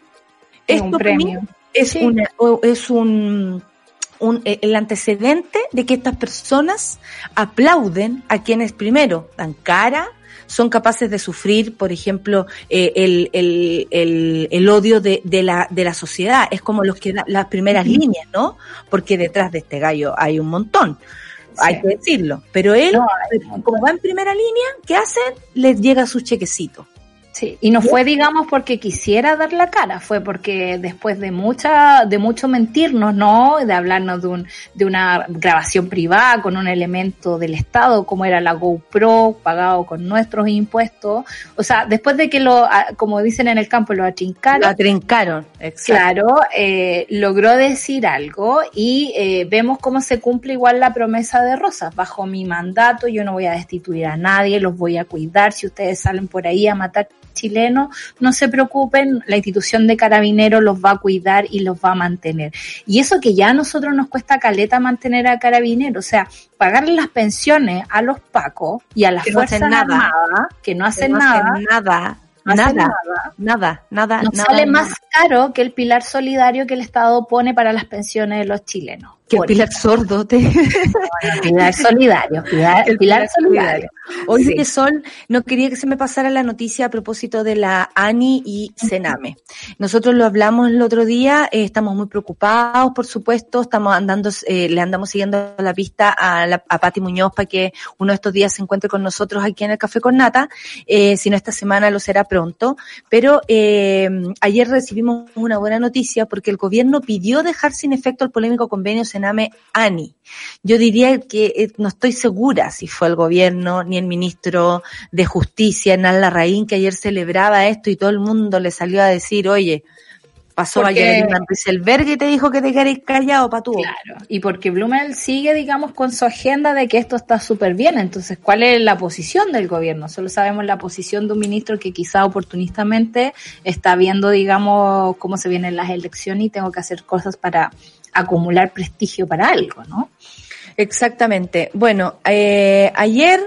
Es Esto un para mí premio. es, Sí. una, es un, un- eh, el antecedente de que estas personas aplauden a quienes primero dan cara, son capaces de sufrir, por ejemplo, eh, el, el, el, el odio de, de, la, de la sociedad. Es como los que da- las primeras líneas, ¿no? Porque detrás de este gallo hay un montón. Hay que decirlo. Pero él, No, como va en primera línea, ¿qué hacen? Les llega su chequecito. Sí, y no fue, digamos, porque quisiera dar la cara, fue porque después de mucha, de mucho mentirnos, ¿no? De hablarnos de un, de una grabación privada con un elemento del Estado, como era la GoPro, pagado con nuestros impuestos. O sea, después de que lo, como dicen en el campo, lo atrincaron, La trincaron. Exacto. Claro, eh, logró decir algo y eh, vemos cómo se cumple igual la promesa de Rosas. Bajo mi mandato yo no voy a destituir a nadie, los voy a cuidar. Si ustedes salen por ahí a matar chilenos, no se preocupen, la institución de carabineros los va a cuidar y los va a mantener. Y eso que ya a nosotros nos cuesta caleta mantener a carabineros, o sea, pagarle las pensiones a los pacos y a las Que fuerzas nada. armadas, que no hacen No nada, hacen nada. no nada, nada. nada, nada, nos nada, sale nada. más caro que el pilar solidario que el Estado pone para las pensiones de los chilenos. Que el pilar sordo te... pilar solidario, pilar, El pilar solidario. Oye, Sí. Sol, no quería que se me pasara la noticia a propósito de la ANI y Sename. Nosotros lo hablamos el otro día, eh, estamos muy preocupados, por supuesto, estamos andando, eh, le andamos siguiendo la pista a, la, a Pati Muñoz para que uno de estos días se encuentre con nosotros aquí en el Café con Nata, eh, si no esta semana lo será pronto, pero eh, ayer recibimos una buena noticia porque el gobierno pidió dejar sin efecto el polémico convenio Sename-ANI. Yo diría que eh, no estoy segura si fue el gobierno ni el ministro de Justicia, Nan Larraín, que ayer celebraba esto y todo el mundo le salió a decir, oye, pasó Porque- Rieselberg y te dijo que te quedaréis callado, patú. Claro, y porque Blumel sigue, digamos, con su agenda de que esto está súper bien. Entonces, ¿cuál es la posición del gobierno? Solo sabemos la posición de un ministro que quizá oportunistamente está viendo, digamos, cómo se vienen las elecciones y tengo que hacer cosas para acumular prestigio para algo, ¿no? Exactamente. Bueno, eh, ayer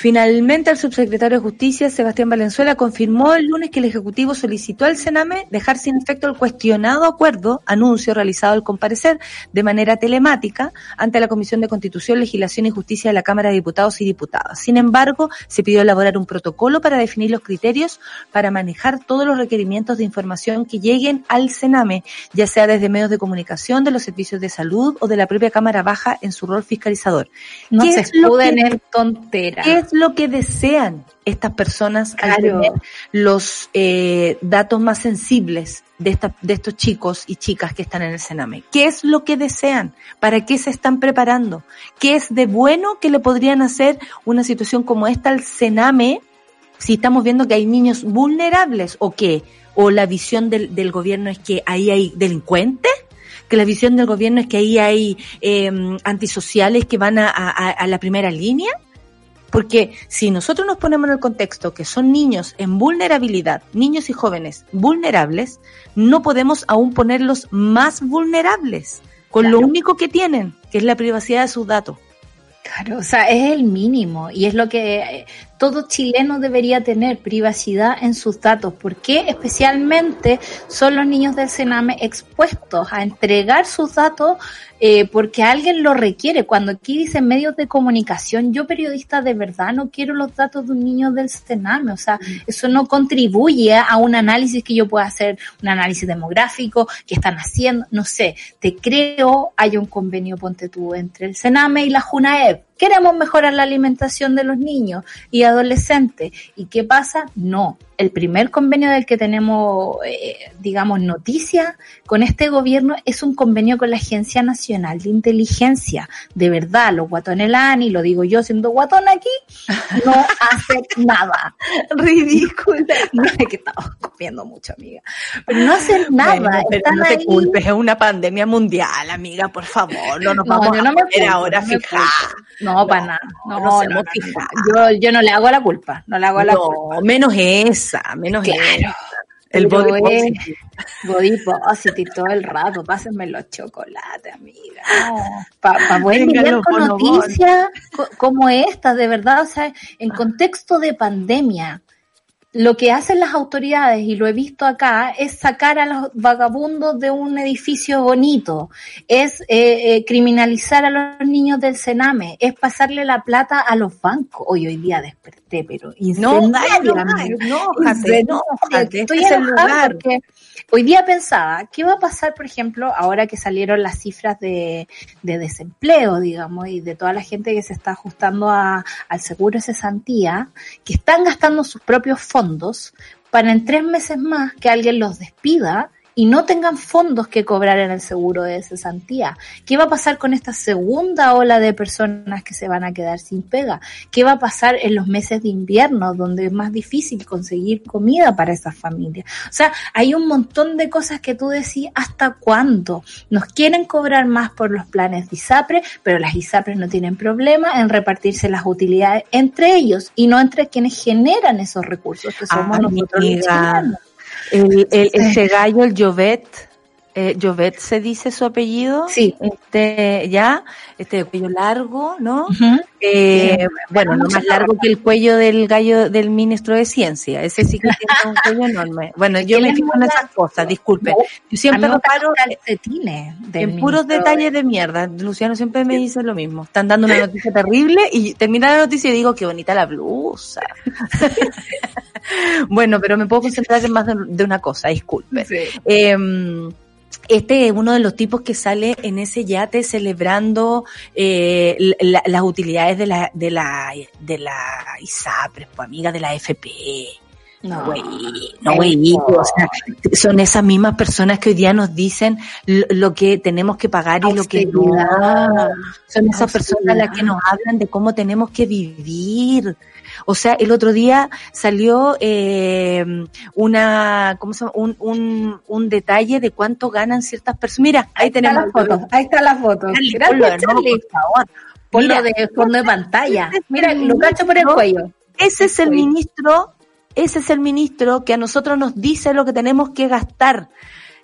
Finalmente, el subsecretario de Justicia, Sebastián Valenzuela, confirmó el lunes que el Ejecutivo solicitó al Sename dejar sin efecto el cuestionado acuerdo, anuncio realizado al comparecer de manera telemática ante la Comisión de Constitución, Legislación y Justicia de la Cámara de Diputados y Diputadas. Sin embargo, se pidió elaborar un protocolo para definir los criterios para manejar todos los requerimientos de información que lleguen al Sename, ya sea desde medios de comunicación, de los servicios de salud o de la propia Cámara Baja en su rol fiscalizador. No ¿Qué se escuden que- en tonteras. ¿Qué es lo que desean estas personas al tener los eh, datos más sensibles de, esta- de estos chicos y chicas que están en el Sename? ¿Qué es lo que desean? ¿Para qué se están preparando? ¿Qué es de bueno que le podrían hacer una situación como esta al Sename si estamos viendo que hay niños vulnerables o qué? ¿O la visión del, del gobierno es que ahí hay delincuentes? que la visión del gobierno es que ahí hay eh, antisociales que van a, a- a la primera línea. Porque si nosotros nos ponemos en el contexto que son niños en vulnerabilidad, niños y jóvenes vulnerables, no podemos aún ponerlos más vulnerables con lo único que tienen, que es la privacidad de sus datos. Claro, o sea, es el mínimo y es lo que todo chileno debería tener, privacidad en sus datos. ¿Por qué especialmente son los niños del Sename expuestos a entregar sus datos eh, porque alguien lo requiere? Cuando aquí dicen medios de comunicación, yo periodista de verdad no quiero los datos de un niño del Sename, o sea, eso no contribuye a un análisis que yo pueda hacer, un análisis demográfico que están haciendo, no sé, te creo, hay un convenio, ponte tú, entre el Sename y la JUNAEP. Queremos mejorar la alimentación de los niños y adolescentes. ¿Y qué pasa? No. El primer convenio del que tenemos, eh, digamos, noticia con este gobierno es un convenio con la Agencia Nacional de Inteligencia. De verdad, los guatones y lo digo yo siendo guatón aquí, no hacen nada. Ridícula. No es que estamos comiendo mucho, amiga. Pero no hacen nada. Bueno, pero Están no te ahí. culpes, es una pandemia mundial, amiga, por favor. No nos No, vamos yo a no me poner culpo, ahora no fijar. No, para nada. No, no no. Yo, yo no le hago la culpa. No le hago la culpa. No, menos menos Claro. El body es positive. Body positive todo el rato. Pásenme los chocolates, amiga. Para poder Venga, lidiar con noticias co- como esta, de verdad, o sea, en contexto de pandemia, lo que hacen las autoridades, y lo he visto acá, es sacar a los vagabundos de un edificio bonito, es eh, eh, criminalizar a los niños del Sename, es pasarle la plata a los bancos. Hoy, hoy día desperté, pero No, incendiaria, no, amiga. enójate, enójate, Estoy este es el enojada lugar. porque hoy día pensaba, ¿qué va a pasar, por ejemplo, ahora que salieron las cifras de, de desempleo, digamos, y de toda la gente que se está ajustando a- al seguro de cesantía, que están gastando sus propios fondos para en tres meses más que alguien los despida y no tengan fondos que cobrar en el seguro de cesantía. ¿Qué va a pasar con esta segunda ola de personas que se van a quedar sin pega? ¿Qué va a pasar en los meses de invierno, donde es más difícil conseguir comida para esas familias? O sea, hay un montón de cosas que tú decís, ¿hasta cuándo? Nos quieren cobrar más por los planes de ISAPRE, pero las ISAPRES no tienen problema en repartirse las utilidades entre ellos y no entre quienes generan esos recursos, que somos Ay, nosotros los El, el, Sí. Este gallo, el Jovet, eh, Jovet se dice su apellido. Sí. Este, ya, este cuello largo, ¿no? Eh, Sí. bueno, no más largo que el cuello del gallo del ministro de Ciencia. Ese sí que tiene un cuello enorme. Bueno, yo me fijo en esas cosas, disculpen. No, Yo siempre reparo en puros detalles de mierda. Luciano siempre me dice lo mismo. Están dando una noticia terrible y termina la noticia y digo, qué bonita la blusa. bueno, pero me puedo concentrar en más de, una cosa, disculpe. Sí. Eh, este es uno de los tipos que sale en ese yate celebrando eh, la- las utilidades de la, de la, de la ISAPRES, pues amiga de la FP. No, güey, no, güey, o sea, son esas mismas personas que hoy día nos dicen lo, lo que tenemos que pagar y lo que no. Son esas personas las que nos hablan de cómo tenemos que vivir. O sea, el otro día salió eh, una, ¿cómo se llama? Un, un, un detalle de cuánto ganan ciertas personas. Mira, ahí, Ahí tenemos la foto. Ahí está la foto. Charlie, Gracias, Charlie. por favor. Ponlo Mira, de fondo de pantalla. Mira, lo cacho por el cuello. Ese es el ministro, ese es el ministro que a nosotros nos dice lo que tenemos que gastar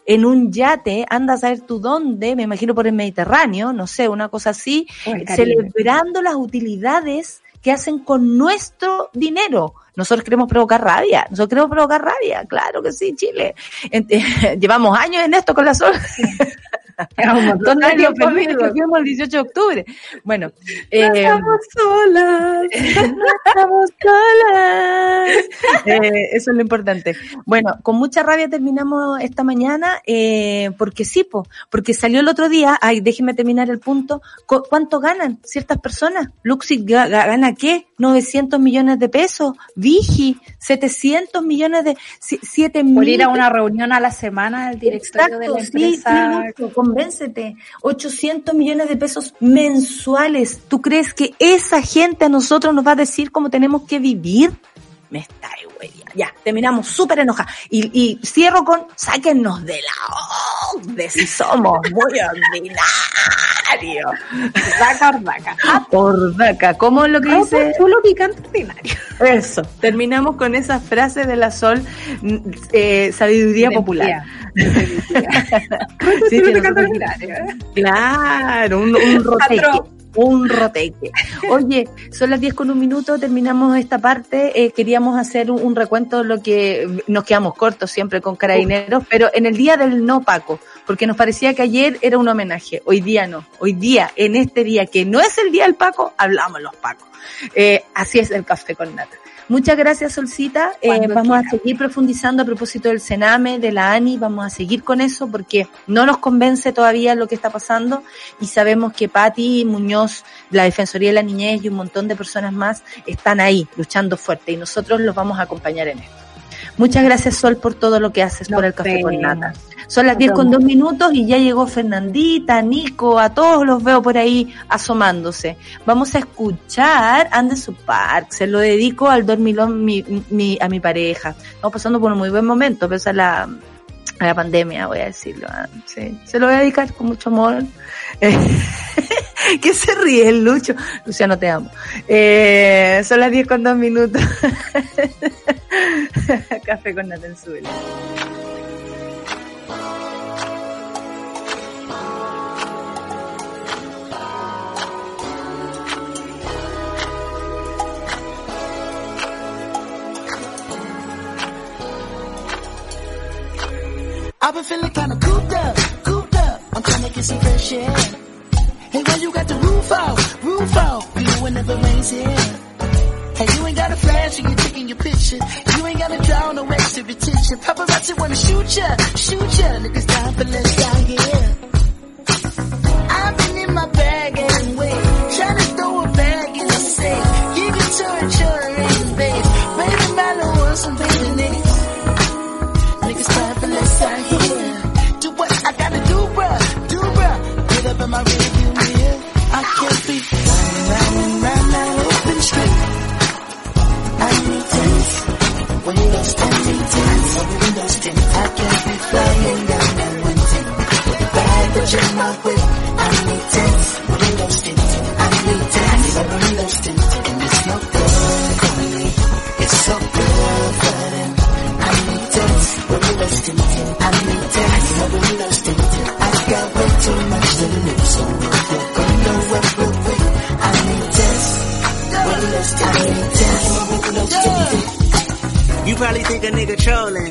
en un yate, anda a saber tú dónde, me imagino por el Mediterráneo, no sé, una cosa así, celebrando las utilidades que hacen con nuestro dinero. Nosotros queremos provocar rabia, nosotros queremos provocar rabia, claro que sí, Chile. llevamos años en esto con la sol. Un montón de años el 18 de octubre. Bueno, eh, estamos solas, estamos solas. Eh, eso es lo importante. Bueno, con mucha rabia terminamos esta mañana, eh, porque sí, po, porque salió el otro día, ay, déjenme terminar el punto, ¿cuánto ganan ciertas personas? Luxi gana qué? 900 millones de pesos, Vigi, 700 millones de, 7 mil. Por ir a una reunión a la semana del directorio de la empresa. Sí, convéncete. 800 millones de pesos mensuales. ¿Tú crees que esa gente a nosotros nos va a decir cómo tenemos que vivir? Me está güey. Ya, terminamos súper enojados. Y, y, cierro con, sáquennos de la de si somos muy ordinarios. Daca, ordaca. Ordaca. ¿Cómo es lo que dice? Chulo, picante, ordinario. Eso. Terminamos con esa frase de la Sol, eh, sabiduría popular. sí, claro, un, un roteque un roteque. Oye, son las 10 con un minuto, terminamos esta parte. Eh, queríamos hacer un, recuento de lo que nos quedamos cortos siempre con carabineros, pero en el día del no Paco, porque nos parecía que ayer era un homenaje. Hoy día no. Hoy día, en este día que no es el día del Paco, hablamos los Pacos. Eh, así es el café con nata. Muchas gracias, Solcita. Eh, vamos a seguir profundizando a propósito del Sename, de la ANI, vamos a seguir con eso porque no nos convence todavía lo que está pasando y sabemos que Patti Muñoz, la Defensoría de la Niñez y un montón de personas más están ahí luchando fuerte y nosotros los vamos a acompañar en esto. Muchas gracias, Sol, por todo lo que haces por el café con nata. Son las 10 con dos minutos y ya llegó Fernandita, Nico, a todos los veo por ahí asomándose. Vamos a escuchar Anderson Park, se lo dedico al dormilón mi, mi, a mi pareja. Estamos pasando por un muy buen momento, pese a la, a la pandemia, voy a decirlo. ¿ah? Sí, se lo voy a dedicar con mucho amor. ¿Qué se ríe el Lucho? Luciano, te amo. Eh, son las 10 con dos minutos. Café con Natenzuela. I've been feeling kinda cooped up, cooped up. I'm trying to get some fresh air. Hey, when you got the roof out, roof out, you whenever rains here. Hey, you ain't got a flash when you're taking your picture. You ain't gotta draw no extra attention. Paparazzi wanna shoot ya, shoot ya. Niggas dying for less down here. I've been in my bag and wait, trying to throw a bag in the safe. Give it to a children, babe. Baby, matter what's some baby When the windows tint, tint, tint. Windows tint. I can't be flying down that one. With the bag that in my whip. I need tense. Windows tint. I need tense. Windows tint. And it's no good me. It's so good. I need tense. Windows tint. I need tense. Windows tint. I got way too much to lose. So if you're gonna work real I need tense. Windows tint. You probably think a nigga trolling,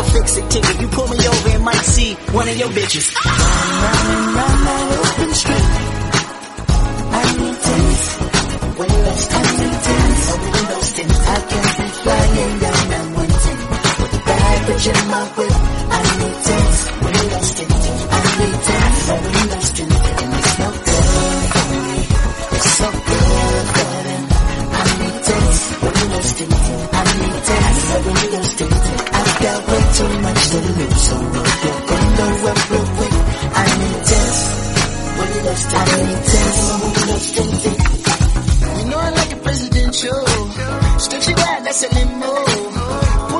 a fix it ticket. You pull me over and might see one of your bitches. Round and round that open street. I need tense. Windows tint, I need tense. Windows tint. I can't be flying down that one tint. With the baggage in my whip. I need tense. Windows tint. I need tense. Windows tint. And it's no good. It's so good for them. I need tense. Windows tint. I need tense. Windows tint. test it. I'm gonna test You know I like a presidential. Stretchy glad that's a limo.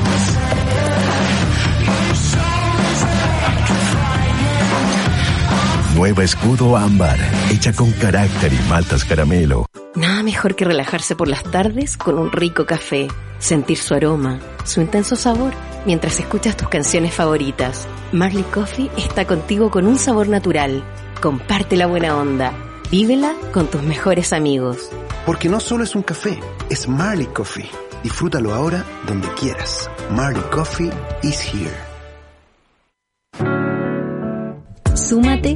Nueva Escudo Ámbar, hecha con carácter y maltas caramelo. Nada mejor que relajarse por las tardes con un rico café, sentir su aroma, su intenso sabor, mientras escuchas tus canciones favoritas. Marley Coffee está contigo con un sabor natural. Comparte la buena onda. Vívela con tus mejores amigos. Porque no solo es un café, es Marley Coffee. Disfrútalo ahora donde quieras. Marley Coffee is here. Súmate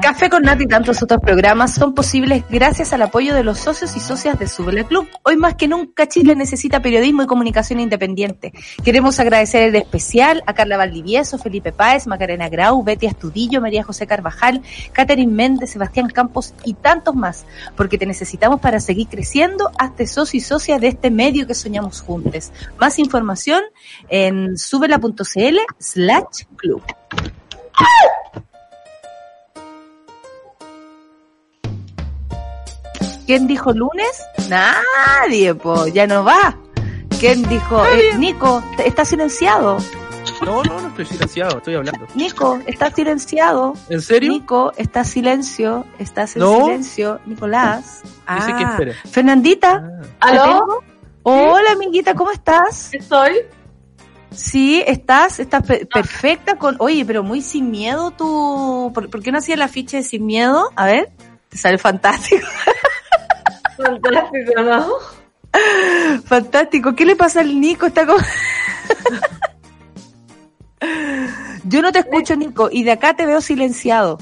Café con Nata y tantos otros programas son posibles gracias al apoyo de los socios y socias de Subela Club. Hoy más que nunca Chile necesita periodismo y comunicación independiente. Queremos agradecer en especial a Carla Valdivieso, Felipe Páez, Macarena Grau, Betty Astudillo, María José Carvajal, Catherine Méndez, Sebastián Campos y tantos más, porque te necesitamos para seguir creciendo hasta socio y socia de este medio que soñamos juntos. Más información en subela.cl slash club. ¿Quién dijo lunes? Nadie, po, ya no va. ¿Quién dijo? Eh, Nico, te- está silenciado. No, no, no estoy silenciado, estoy hablando. Nico, está silenciado. ¿En serio? Nico, está silencio. Estás en No. silencio. Nicolás. Dice que Ah. espere. Fernandita. ¿te ¿Aló? tengo? Hola, amiguita, ¿cómo estás? Estoy. Sí, estás, estás pe- perfecta con, oye, pero muy sin miedo tú, ¿por, por qué no hacías la ficha de sin miedo? A ver, Te sale fantástico. Fantástico, ¿no? Fantástico. ¿Qué le pasa al Nico? Está como... Yo no te escucho, Nico, y de acá te veo silenciado.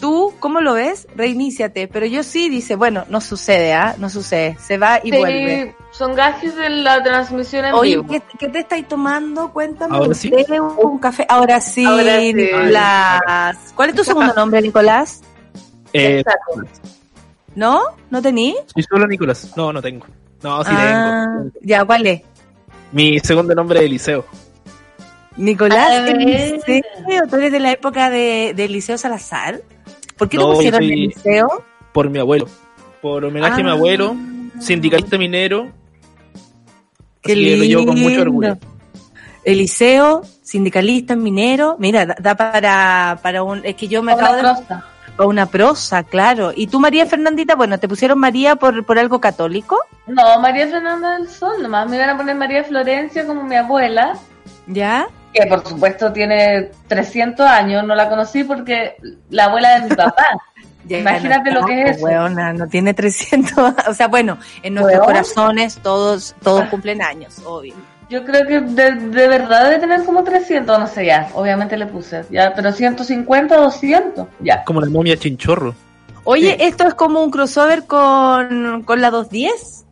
¿Tú cómo lo ves? Reiníciate. Pero yo sí, dice, bueno, no sucede, ¿ah? No sucede. Se va y Sí, vuelve. son gajes de la transmisión en Oye, vivo. ¿qué, qué te estáis tomando? Cuéntame. ¿Ahora sí? Un café. Ahora sí, Ahora sí. Nicolás. ¿Cuál es tu segundo nombre, Nicolás? Eh, Exacto. ¿No? ¿No tení? soy solo Nicolás. No, no tengo. No, sí Ah, tengo. Ya, ¿cuál es? Mi segundo nombre es Eliseo. Nicolás A ver. Eliseo. ¿Tú eres de la época de, de Eliseo Salazar? ¿Por qué No, te pusieron soy- Eliseo? Por mi abuelo. Por homenaje a mi Ah. abuelo, sindicalista minero. Qué Así que lo llevo con mucho orgullo. Eliseo, sindicalista, minero. Mira, da, da para, para un... Es que yo me acabo de... Para una prosa, claro. ¿Y tú, María Fernandita? Bueno, ¿te pusieron María por, por algo católico? No, María Fernanda del Sol, nomás me iban a poner María Florencia como mi abuela, ¿Ya? que por supuesto tiene 300 años, no la conocí porque la abuela de mi papá. Ya Imagínate no lo que es. Weona, no tiene 300. O sea, bueno, en nuestros Weona. corazones todos todos cumplen años, obvio. Yo creo que de, de verdad debe tener como 300, no sé ya, obviamente le puse, ya, pero 150, 200, ya. Como la momia chinchorro. Oye, esto es como un crossover con, con la 210.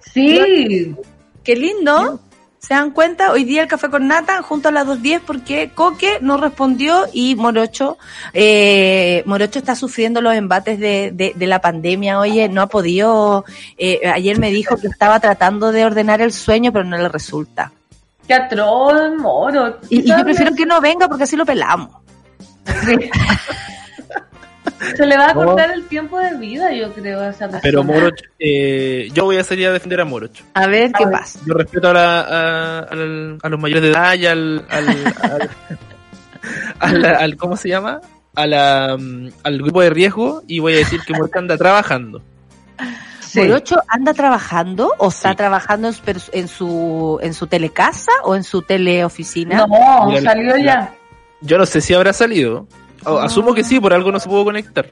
Sí, Qué lindo. ¿Se dan cuenta? Hoy día el café con nata junto a las 2.10 porque Coque no respondió y Morocho, eh, Morocho está sufriendo los embates de, de, de la pandemia. Oye, no ha podido, eh, ayer me dijo que estaba tratando de ordenar el sueño, pero no le resulta. qué atroz, moro. Y, y yo prefiero que no venga porque así lo pelamos. Se le va a cortar el tiempo de vida, yo creo, a esa persona. Pero Moroch, eh, yo voy a salir a defender a Moroch. A ver qué pasa. Yo respeto a, la- a, al- a los mayores de edad y al, al, al, al- al- ¿cómo se llama? A la, mm, al grupo de riesgo y voy a decir que Moroch anda trabajando. Morocho anda trabajando o está Sí. trabajando en su, pers- en su en su telecasa o en su teleoficina. No, Mira, salió ya. Yo no sé si habrá salido. O- Asumo que sí, por algo no se pudo conectar.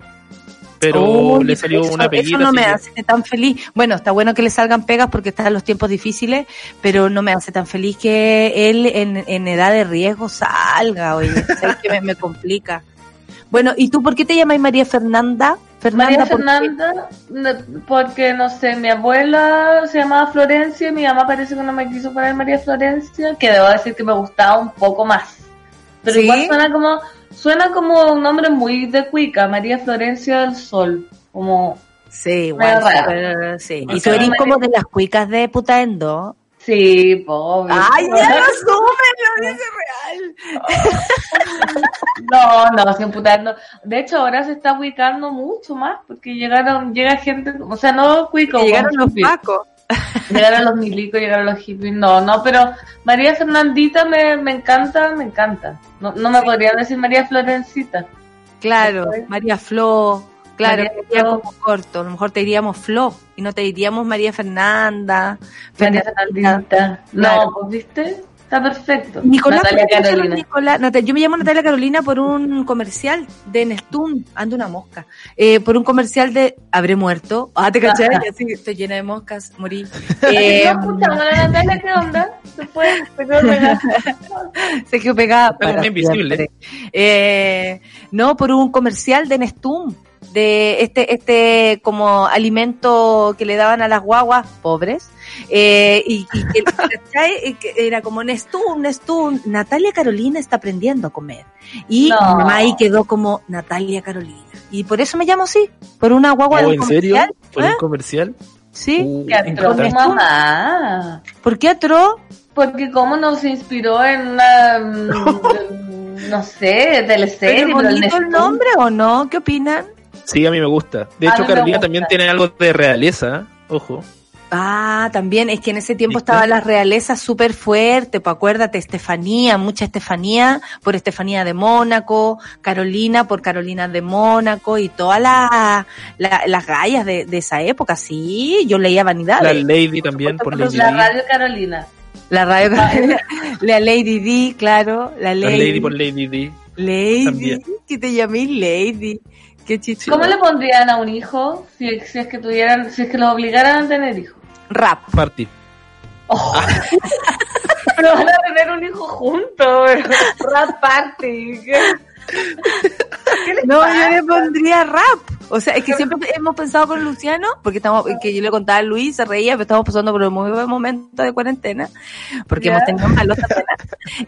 Pero Oye, le salió eso- una peguita. Eso no me que- hace tan feliz. Bueno, está bueno que le salgan pegas porque están los tiempos difíciles, pero no me hace tan feliz que él en, en edad de riesgo salga. Oye, ¿sabes qué? me, me complica. Bueno, ¿y tú por qué te llamas María Fernanda? María. Fernanda, porque no sé, mi abuela se llamaba Florencia y mi mamá parece que no me quiso poner María Florencia, que debo decir que me gustaba un poco más. Pero ¿Sí? igual suena como, suena como un nombre muy de cuica, María Florencia del Sol, como, Sí, igual. Sí. Y tú eres como de las cuicas de Putaendo. sí, pobre. Ay, ya lo asume, lo dice real. No, no, sin putando. De hecho, ahora se está ubicando mucho más porque llegaron, llega gente, o sea, no cuico, llegaron los hippie. Pacos. Llegaron los milicos, llegaron los hippies. No, no, pero María Fernandita me, me encanta, me encanta. No, no me podrían decir María Florencita. Claro, María Flo, claro, María sería Flo. como corto. A lo mejor te diríamos Flo y no te diríamos María Fernanda. María Fernandita. Fernandita. No, Claro. pues viste, está perfecto. Nicolás, Natalia ¿por qué te llamas Carolina. Nicolás? Yo me llamo Natalia Carolina por un comercial de Nestún, ando una mosca, eh, por un comercial de Habré muerto. Ah, te caché, estoy llena de moscas, morí. Eh, Eh, no escuchamos a la Natalia, ¿qué onda? Se fue, se quedó pegada. se quedó pegada. Está como para invisible. Eh, no, por un comercial de Nestum, de este, este como alimento que le daban a las guaguas pobres. Eh, y, y. Y era como Nestum, Nestum. Natalia Carolina está aprendiendo a comer. Y No. mi mamá ahí quedó como Natalia Carolina. Y por eso me llamo así, por una guagua Oh, de ¿En serio? comercial. ¿Por ¿Eh? un comercial? Sí. Uh, Qué atroz, impactante. mamá. ¿Por qué atro? Porque cómo nos inspiró en una, mm, no sé, teleserie. ¿Pero pero el bonito el nombre o no? ¿Qué opinan? Sí, a mí me gusta. De A hecho, Carolina gusta. también tiene algo de realeza. Ojo. Ah, también, es que en ese tiempo ¿Viste? estaba la realeza súper fuerte, pues acuérdate, Estefanía, mucha Estefanía por Estefanía de Mónaco, Carolina por Carolina de Mónaco y todas las la- las gallas de, de esa época, sí, yo leía La Vanidades. Lady también, por Lady La Di. radio Carolina. La radio, la Lady D, claro, la La Lady. Lady por Lady D. Lady, también. que te llamé Lady. Qué. ¿Cómo le pondrían a un hijo si, si es que tuvieran, si es que los obligaran a tener hijos? Rap. Party. Pero van a tener un hijo juntos, rap party. ¿qué? ¿Qué les No, pasa? yo le pondría rap. O sea, es que siempre hemos pensado con Luciano, porque estamos, que yo le contaba a Luis, se reía, pero estamos pasando por un muy buen momento de cuarentena, porque hemos tenido malos.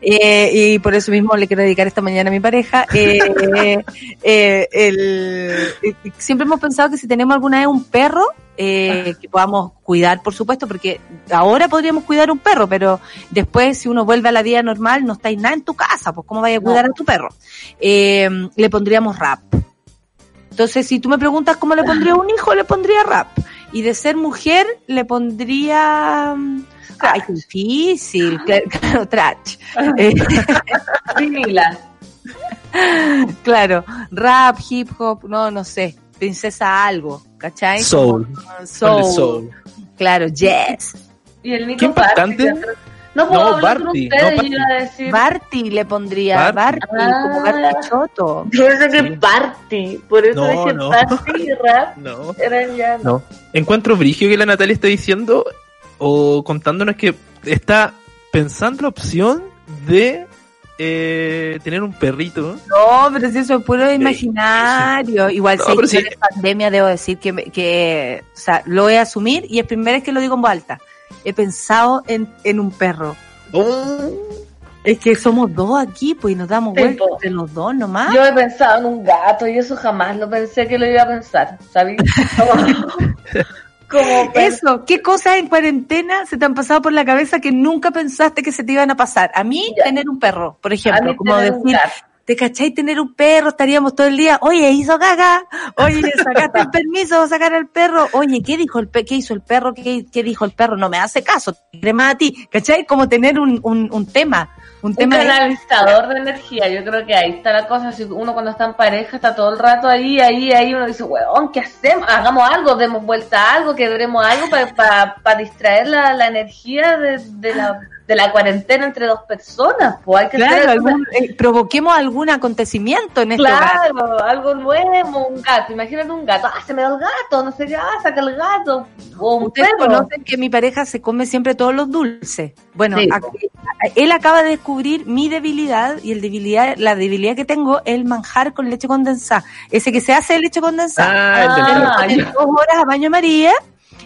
Eh, y por eso mismo le quiero dedicar esta mañana a mi pareja. Eh, eh, el- siempre hemos pensado que si tenemos alguna vez un perro, eh, que podamos cuidar, por supuesto, porque ahora podríamos cuidar un perro, pero después si uno vuelve a la vida normal, no estáis nada en tu casa, pues cómo vaya a cuidar a tu perro. Eh, le pondríamos rap. Entonces, si tú me preguntas cómo le pondría a un hijo, le pondría rap. Y de ser mujer, le pondría... mm, Ay, qué difícil. Claro, trash. Eh, Vinila. claro, rap, hip hop, no, no sé. Princesa algo, ¿cachai? Soul. Soul. Claro, yes. Y el Nico Qué impactante. Barty, No puedo No, hablar con Barty, ustedes no, Barty. iba a decir... Barty le pondría, Barty. Barty, como Barty Choto. Yo pensé que party, por eso No, dije no. party y rap. No. Eran ya... No. Encuentro brigio que la Natalia está diciendo o contándonos que está pensando la opción de eh, tener un perrito. No, pero si eso es puro imaginario. Igual No, si sí. en pandemia debo decir que, me- que o sea, lo voy a asumir y es primera vez que lo digo en voz alta. He pensado en, en un perro. Es que somos dos aquí, pues, y nos damos Sí, vuelta po. entre los dos nomás. Yo he pensado en un gato y eso jamás lo pensé que lo iba a pensar, ¿sabes? Como, Eso, ¿qué cosas en cuarentena se te han pasado por la cabeza que nunca pensaste que se te iban a pasar? A mí, Ya. tener un perro, por ejemplo, como decir. ¿Te cachai tener un perro? Estaríamos todo el día, oye, hizo caca, oye, sacaste el permiso sacar al perro, oye, ¿qué dijo el pe qué hizo el perro? ¿Qué, qué dijo el perro? No me hace caso, te más a ti, ¿cachai? Como tener un, un, un tema, un Un tema canalizador de energía, yo creo que ahí está la cosa. Si uno cuando está en pareja está todo el rato ahí, ahí, ahí, uno dice, weón, ¿qué hacemos? Hagamos algo, demos vuelta a algo, quebremos algo para distraer la, la energía de, de la, de la cuarentena entre dos personas. Pues hay que Claro, hacer algún- eh, provoquemos algún acontecimiento en este hogar. Claro, algo nuevo, un gato. Imagínate un gato. Ah, se me da el gato, no sé qué, ah, saca el gato. O un Ustedes perro. conocen que mi pareja se come siempre todos los dulces. Bueno, Sí. él acaba de descubrir mi debilidad y el debilidad, la debilidad que tengo es el manjar con leche condensada. Ese que se hace de leche condensada. Ah, el del Ah, dos horas a baño María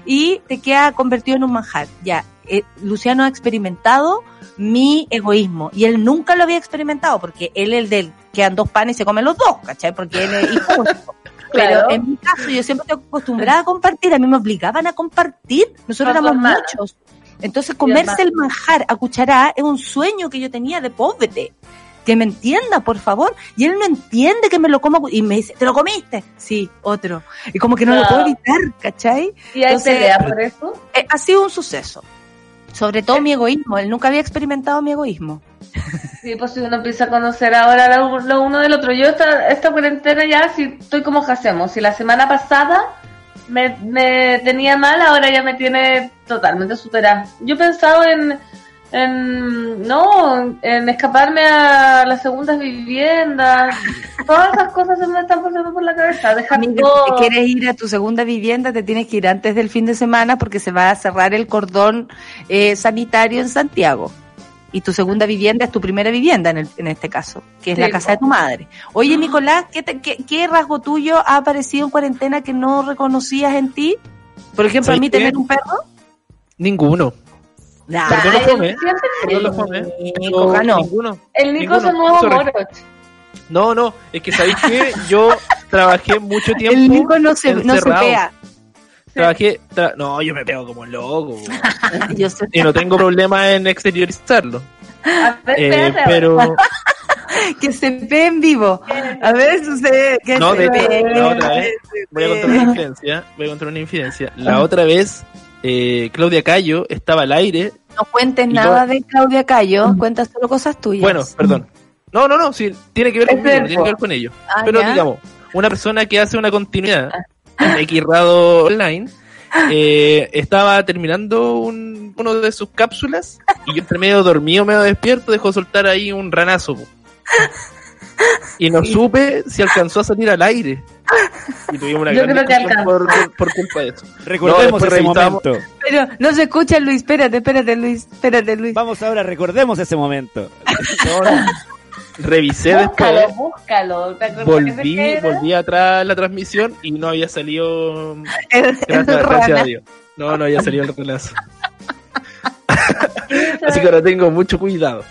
y te queda convertido en un manjar. Ya, eh, Luciano ha experimentado mi egoísmo y él nunca lo había experimentado porque él es el del quedan dos panes y se comen los dos, ¿cachai? Porque él es hijo. Pero Claro. en mi caso yo siempre estoy acostumbrada a compartir, a mí me obligaban a compartir, nosotros éramos hermana. muchos. Entonces comerse el manjar a cucharada es un sueño que yo tenía de pobre. Que me entienda, por favor. Y él no entiende que me lo como y me dice, ¿te lo comiste? Sí, otro. Y como que no lo puedo evitar, ¿cachai? ¿Y hay Entonces- pelea por eso? Eh, ha sido un suceso. Sobre todo mi egoísmo. Él nunca había experimentado mi egoísmo. Sí, pues si uno empieza a conocer ahora lo, uno del otro. Yo esta, esta cuarentena ya, si estoy como hacemos. Si la semana pasada me, me tenía mal, ahora ya me tiene totalmente superada. Yo he pensado en, en, no, en escaparme a las segundas viviendas. Todas esas cosas se me están pasando por la cabeza. Dejar Amiga, todo. si te quieres ir a tu segunda vivienda, te tienes que ir antes del fin de semana porque se va a cerrar el cordón eh, sanitario en Santiago. Y tu segunda vivienda es tu primera vivienda en, el- en este caso, que es Sí, la casa de tu madre. Oye, Nicolás, ¿qué, te- qué, qué rasgo tuyo ha aparecido en cuarentena que no reconocías en ti? Por ejemplo, a ¿Sabes mí qué? tener un perro. Ninguno. Nah, Perdón lo Ay, fome, siempre- Perdón lo fome. Nico, ganó. Ninguno. El Nico es un nuevo sorry. Moroch. No, no, es que sabéis que yo trabajé mucho tiempo. El Nico no se, no se pea. Trabajé, tra- no, yo me pego como loco. Yo sé- y no tengo problema en exteriorizarlo. A ver, Eh, pero que se pee en vivo. A ver, sucede. Que no, se de hecho, la otra vez voy a contar una infidencia. Voy a contar una infidencia. La otra vez eh, Claudia Cayo estaba al aire. No cuentes nada de Claudia Cayo, cuenta solo cosas tuyas. Bueno, perdón. No, no, no, sí, tiene que ver Es conmigo, no verbo. tiene que ver con ellos. Ah, Pero ya. digamos, una persona que hace una continuidad en Xrado Online eh, estaba terminando un, uno de sus cápsulas y yo entre medio dormido, medio despierto, dejó soltar ahí un ranazo. po. Y no supe si alcanzó a salir al aire. Y tuvimos una Yo gran creo que discusión por, por, por culpa de eso. Recordemos después ese revisamos- momento. Pero no se escucha, Luis. Espérate, espérate, Luis. Espérate, Luis. Vamos ahora, recordemos ese momento. Revisé Búscalo, después, búscalo. ¿Te acuerdas volví, que volví atrás la transmisión y no había salido. El- Gracias, el gracias a rana. Dios. No, no había salido el relazo. Así que ahora tengo mucho cuidado.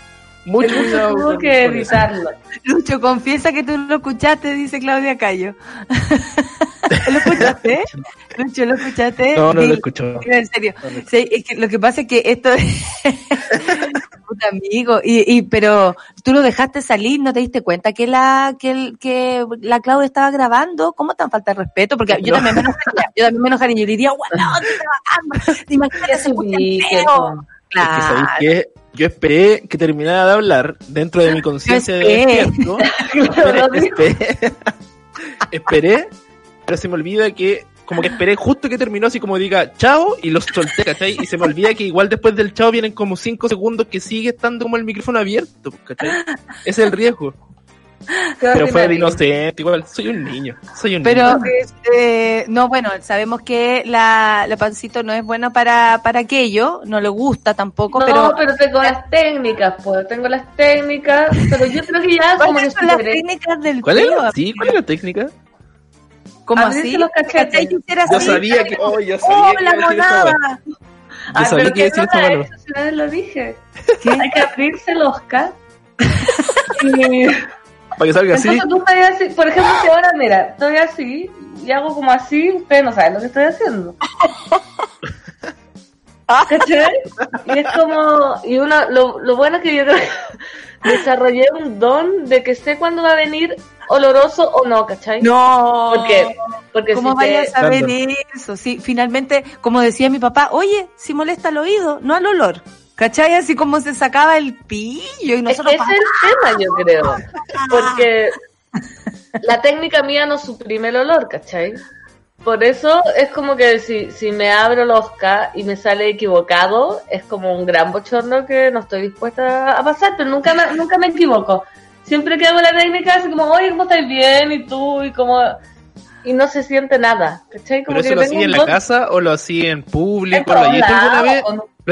Mucho Lucho cuidado. tuvo que editarlo. Lucho, confiesa que tú lo escuchaste, dice Claudia Cayo. ¿Lo escuchaste? Lucho, ¿lo escuchaste? No, no lo dilo En serio. Sí, es que lo que pasa es que esto es... Puta amigo, y, y, pero tú lo dejaste salir, ¿no te diste cuenta que la que, el, que la Claudia estaba grabando? ¿Cómo tan falta de respeto? Porque yo No. también me enojaría, yo también me enojaría, yo le diría, ¡guau, no, te Imagínate. Es Claro. sabéis que yo esperé que terminara de hablar dentro de mi conciencia de esperé. despierto. Claro, dijo. esperé, esperé, pero se me olvida que como que esperé justo que terminó así como diga chao y los solté, ¿cachai? Y se me olvida que igual después del chao vienen como cinco segundos que sigue estando como el micrófono abierto, ¿cachai? Ese es el riesgo. Pero fue de inocente, igual soy un niño, soy un Pero, niño. este, no, bueno, sabemos que la, la pancito no es buena para, para aquello, no le gusta tampoco, No, pero... pero, tengo las técnicas, pues, tengo las técnicas, pero yo creo que ya ¿Cuáles son las técnicas del ¿Cuál pelo? era? Sí, ¿cuál es la técnica? ¿Cómo Abrirse así? los cachetes. Yo así. sabía que, oh, yo sabía ¡Oh, que la monada! Yo Ay, sabía pero que iba a ¿qué decir la vez lo dije. Hay que abrirse el Oscar. Para que salga así. entonces tú estás así, por ejemplo, si ahora mira, estoy así y hago como así, ustedes no saben lo que estoy haciendo. ¿Cachai? Y es como, y uno, lo, lo bueno es que yo desarrollé un don de que sé cuándo va a venir oloroso o no, ¿cachai? No. Porque, porque ¿Cómo si vayas te- a saber eso? Sí, finalmente, como decía mi papá, oye, si molesta el oído, no al olor. ¿Cachai? Así como se sacaba el pillo y Es nosotros... que ese es el tema, yo creo. Porque la técnica mía no suprime el olor, ¿cachai? Por eso es como que si, si me abro el Oscar y me sale equivocado, es como un gran bochorno que no estoy dispuesta a pasar, pero nunca me, nunca me equivoco. Siempre que hago la técnica, así como, oye, ¿cómo estás bien? Y tú, y como... Y no se siente nada, ¿cachai? Como ¿Pero eso que lo hacía en la casa o lo hacía en en público? ¿Lo alguna vez?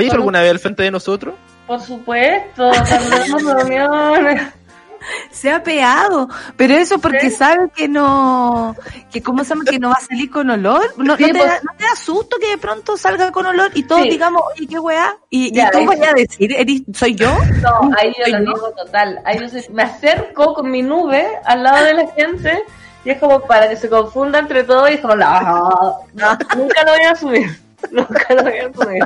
¿Lo con- alguna vez al frente de nosotros? Por supuesto, cuando reuniones. Se ha peado, pero eso porque sabe que no, que cómo se llama, que no va a salir con olor. No, Sí, no te, pues- da, ¿no te da susto que de pronto salga con olor y todos Sí. digamos, oye, qué weá? Y, y Ya, tú eso- vayas a decir, "Eres- ¿soy yo? No, ahí yo ¿Soy lo niego total. Ahí yo soy- me acerco con mi nube al lado de la gente y es como para que se confunda entre todos y es como, no, no, nunca lo voy a asumir. Nunca lo voy a asumir.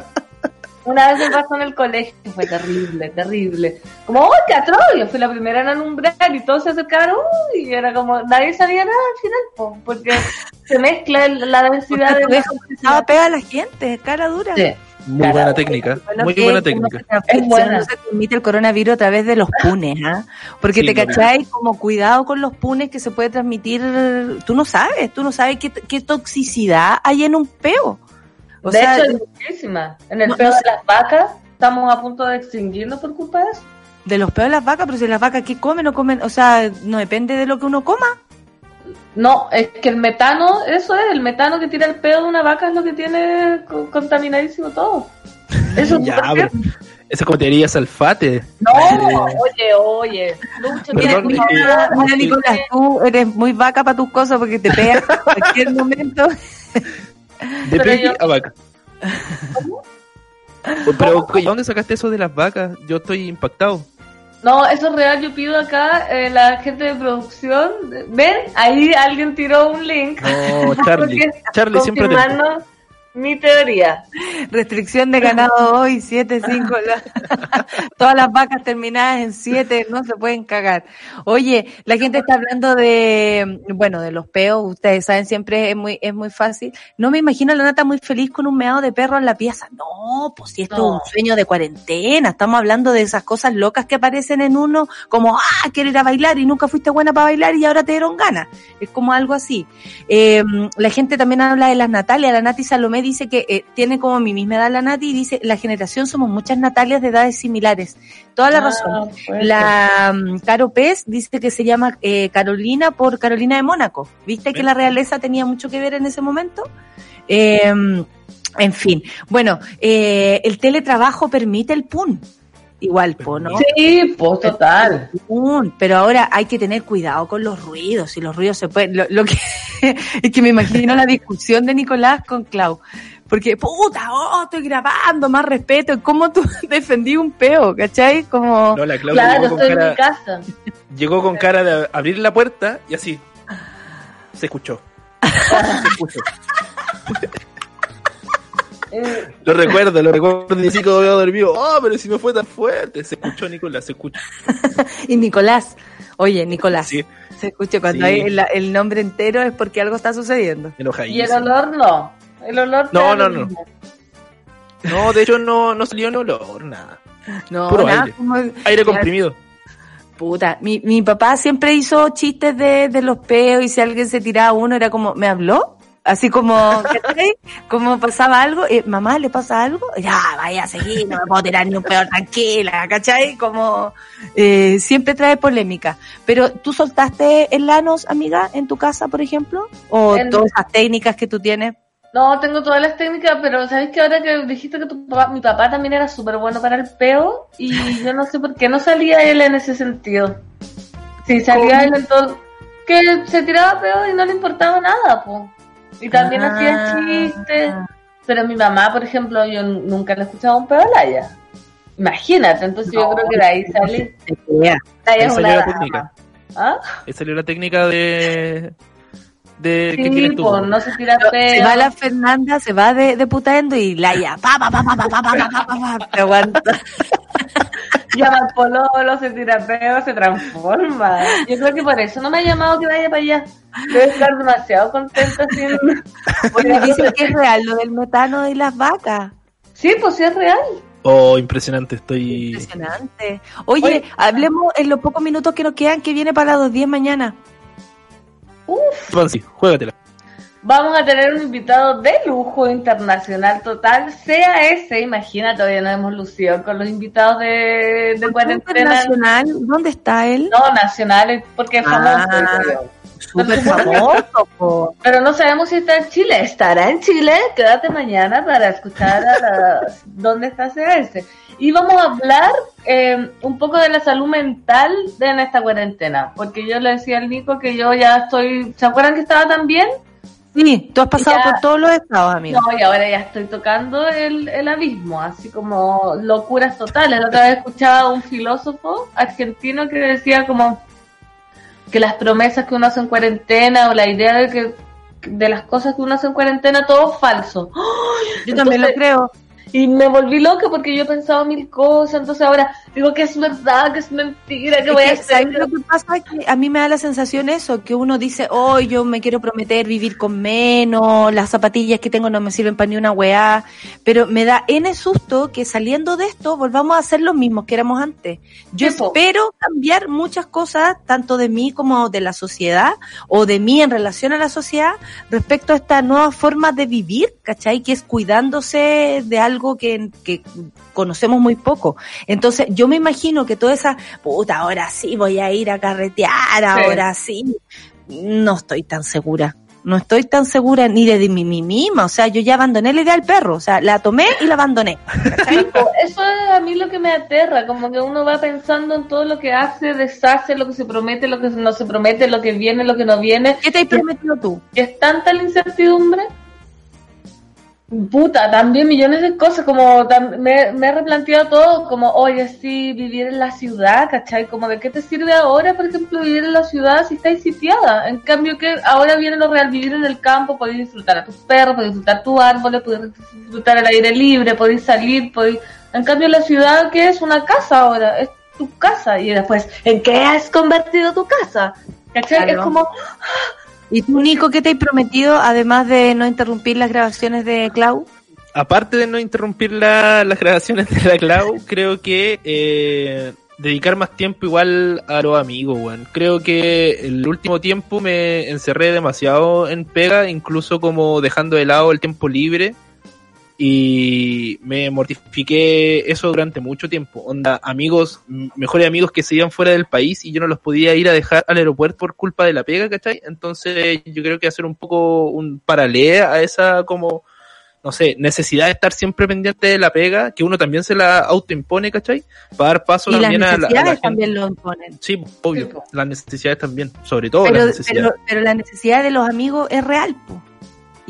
Una vez me pasó en el colegio fue terrible, terrible. Como, ¡oh, qué atroz! Yo fui la primera en alumbrar y todos se acercaron ¡uy! y era como, nadie sabía nada al final, po, porque se mezcla la densidad de la Estaba pega a la gente, cara dura. Sí. Muy buena técnica, muy que buena técnica. se buena. No se transmite el coronavirus a través de los punes, ¿ah? Porque Sí, te lo cachai como cuidado con los punes que se puede transmitir. Tú no sabes, tú no sabes qué, qué toxicidad hay en un peo. O de sea, hecho, hay muchísimas. En el no- peo de las vacas, estamos a punto de extinguirnos por culpa de eso. de los peos de las vacas, pero si las vacas qué comen o comen, o sea, no depende de lo que uno coma. No, es que el metano, eso es, el metano que tira el pedo de una vaca es lo que tiene co- contaminadísimo todo. Eso es Ya, pero esa como te diría salfate. No, oye, oye. Lucho, Perdón, mira, es mira, Nicolás, tú eres muy vaca para tus cosas porque te pegas en cualquier momento. De Pero yo- a vaca. Pero, ¿y ¿dónde sacaste eso de las vacas? Yo estoy impactado. No, eso es real, yo pido acá, eh, la gente de producción, ven, ahí alguien tiró un link. No, Charlie. Charlie siempre te... mi teoría. Restricción de ganado hoy, 7, 5. Todas las vacas terminadas en 7 no se pueden cagar. Oye, la gente está hablando de, bueno, de los peos, ustedes saben, siempre es muy, es muy fácil. No me imagino a la nata muy feliz con un meado de perro en la pieza. No, pues si esto No. es un sueño de cuarentena, estamos hablando de esas cosas locas que aparecen en uno, como, ah, quiero ir a bailar y nunca fuiste buena para bailar y ahora te dieron ganas. Es como algo así. Eh, la gente también habla de las Natalia, la Nati Salomé dice que eh, tiene como mi misma edad la Nati y dice, la generación somos muchas Natalias de edades similares. Toda la Ah, razón. La mm, Caro Pez dice que se llama eh, Carolina por Carolina de Mónaco. ¿Viste que la realeza tenía mucho que ver en ese momento? Eh, en fin, bueno, eh, el teletrabajo permite el PUN. Igual, po, ¿no? Sí, pues total. Pero ahora hay que tener cuidado con los ruidos, si los ruidos se pueden, lo, lo que es que me imagino la discusión de Nicolás con Clau, porque puta, oh, estoy grabando, más respeto, ¿cómo tú defendí un peo, cachai? Como, No, la Claudia Claro, llegó, con estoy en mi cara, casa. llegó con cara de abrir la puerta y así. Se escuchó. Se escuchó. Eh, Lo recuerdo, lo recuerdo y así como había dormido. Oh, pero si no fue tan fuerte. Se escuchó, Nicolás, se escuchó. y Nicolás, oye, Nicolás, Sí, se escucha cuando Sí. hay el, el nombre entero es porque algo está sucediendo. y el olor no. El olor No, no, no. mismo. No, de hecho no, no salió en olor, nada. No, Puro nada, aire. como- Aire comprimido. Puta, mi, mi papá siempre hizo chistes de, de los peos y si alguien se tiraba uno era como, ¿me habló? Así como. Como pasaba algo, eh, mamá, ¿le pasa algo? Ya, vaya a seguir, no me puedo tirar ni un peor tranquila, ¿cachai? Como, eh, siempre trae polémica. Pero, ¿tú soltaste el lanos, amiga, en tu casa, por ejemplo? ¿O todas esas técnicas que tú tienes? No, tengo todas las técnicas, pero ¿sabes que ahora que dijiste que tu papá, mi papá también era súper bueno para el peo? Y yo no sé por qué no salía él en ese sentido. Sí, salía él en todo... Que se tiraba peo y no le importaba nada, po. Y también Ah. hacía chistes. Pero mi mamá, por ejemplo, yo nunca le escuchaba un peo a Laia. Imagínate, entonces yo creo que de ahí queda. Laia es salió una la técnica. ¿Ah? Salió la técnica de. de que tú. pues no se tira Se va la Fernanda, se va de, de putaendo y Laia, pa, pa, pa, pa, pa, pa, pa, pa, pa, pa, pa, te aguanta. llama al pololo, se tira peo, se transforma. Yo creo que por eso no me ha llamado que vaya para allá. Debe estar demasiado contenta sin... Oye, dicen que es real lo del metano y las vacas. Sí, pues sí es real. Oh, impresionante, estoy. Impresionante. Oye, Oye. hablemos en los pocos minutos que nos quedan que viene para las 2.10 mañana. Fancy, juégatela. Vamos a tener un invitado de lujo internacional total, sea ese, imagina, todavía no hemos lucido con los invitados de, de cuarentena. ¿dónde está él? No, nacionales, porque es famoso. Ah. Súper famoso, po. Pero no sabemos si está en Chile. ¿Estará en Chile? Quédate mañana para escuchar a la- dónde está ese. Y vamos a hablar eh, un poco de la salud mental de en esta cuarentena. Porque yo le decía al Nico que yo ya estoy... ¿Se acuerdan que estaba tan bien? Sí, tú has pasado Ya. por todos los estados, amigo. No, y ahora ya estoy tocando el, el abismo, así como locuras totales. La otra vez escuchaba a un filósofo argentino que decía como que las promesas que uno hace en cuarentena o la idea de que de las cosas que uno hace en cuarentena, todo es falso. Yo también lo creo. Y me volví loca porque yo pensaba mil cosas, entonces ahora digo que es verdad, que es mentira, que Es voy a que, hacer. ¿sabes lo que pasa? Que a mí me da la sensación eso, que uno dice, hoy yo me quiero prometer vivir con menos, las zapatillas que tengo no me sirven para ni una weá, pero me da N susto que saliendo de esto volvamos a ser los mismos que éramos antes. Yo espero cambiar muchas cosas, tanto de mí como de la sociedad, o de mí en relación a la sociedad, respecto a esta nueva forma de vivir, ¿cachai? Que es cuidándose de algo que, que conocemos muy poco. Entonces, yo me imagino que toda esa, puta, ahora sí voy a ir a carretear, ahora sí. No estoy tan segura. No estoy tan segura ni de mí mí misma. O sea, yo ya abandoné la idea del perro. O sea, la tomé y la abandoné. Sí, eso es a mí lo que me aterra, como que uno va pensando en todo lo que hace, deshace, lo que se promete, lo que no se promete, lo que viene, lo que no viene. ¿Qué te has prometido tú? Es tanta la incertidumbre. Puta, también millones de cosas, como me, me he replanteado todo, como, oye, sí, vivir en la ciudad, ¿cachai? Como, ¿de qué te sirve ahora, por ejemplo, vivir en la ciudad si estáis sitiada? En cambio, que ahora viene lo real, vivir en el campo, podéis disfrutar a tus perros, podéis disfrutar tus árboles, podéis disfrutar el aire libre, podéis salir, podéis... En cambio, la ciudad, que es una casa ahora? Es tu casa. Y después, ¿en qué has convertido tu casa? ¿Cachai? Claro. Es como, ¿Y tú, Nico, qué te has prometido, además de no interrumpir las grabaciones de Clau? Aparte de no interrumpir la- las grabaciones de la Clau, creo que eh, dedicar más tiempo igual a los amigos, weón. Creo que el último tiempo me encerré demasiado en pega, incluso como dejando de lado el tiempo libre y me mortifiqué eso durante mucho tiempo. Onda, amigos, mejores amigos que se iban fuera del país y yo no los podía ir a dejar al aeropuerto por culpa de la pega, ¿cachai? Entonces yo creo que hacer un poco un paralelo a esa como, no sé, necesidad de estar siempre pendiente de la pega, que uno también se la autoimpone, ¿cachai? Para dar paso Y las también a la, a la también lo imponen. Sí, obvio, las necesidades también, sobre todo pero, las necesidades. pero, pero la necesidad de los amigos es real. po.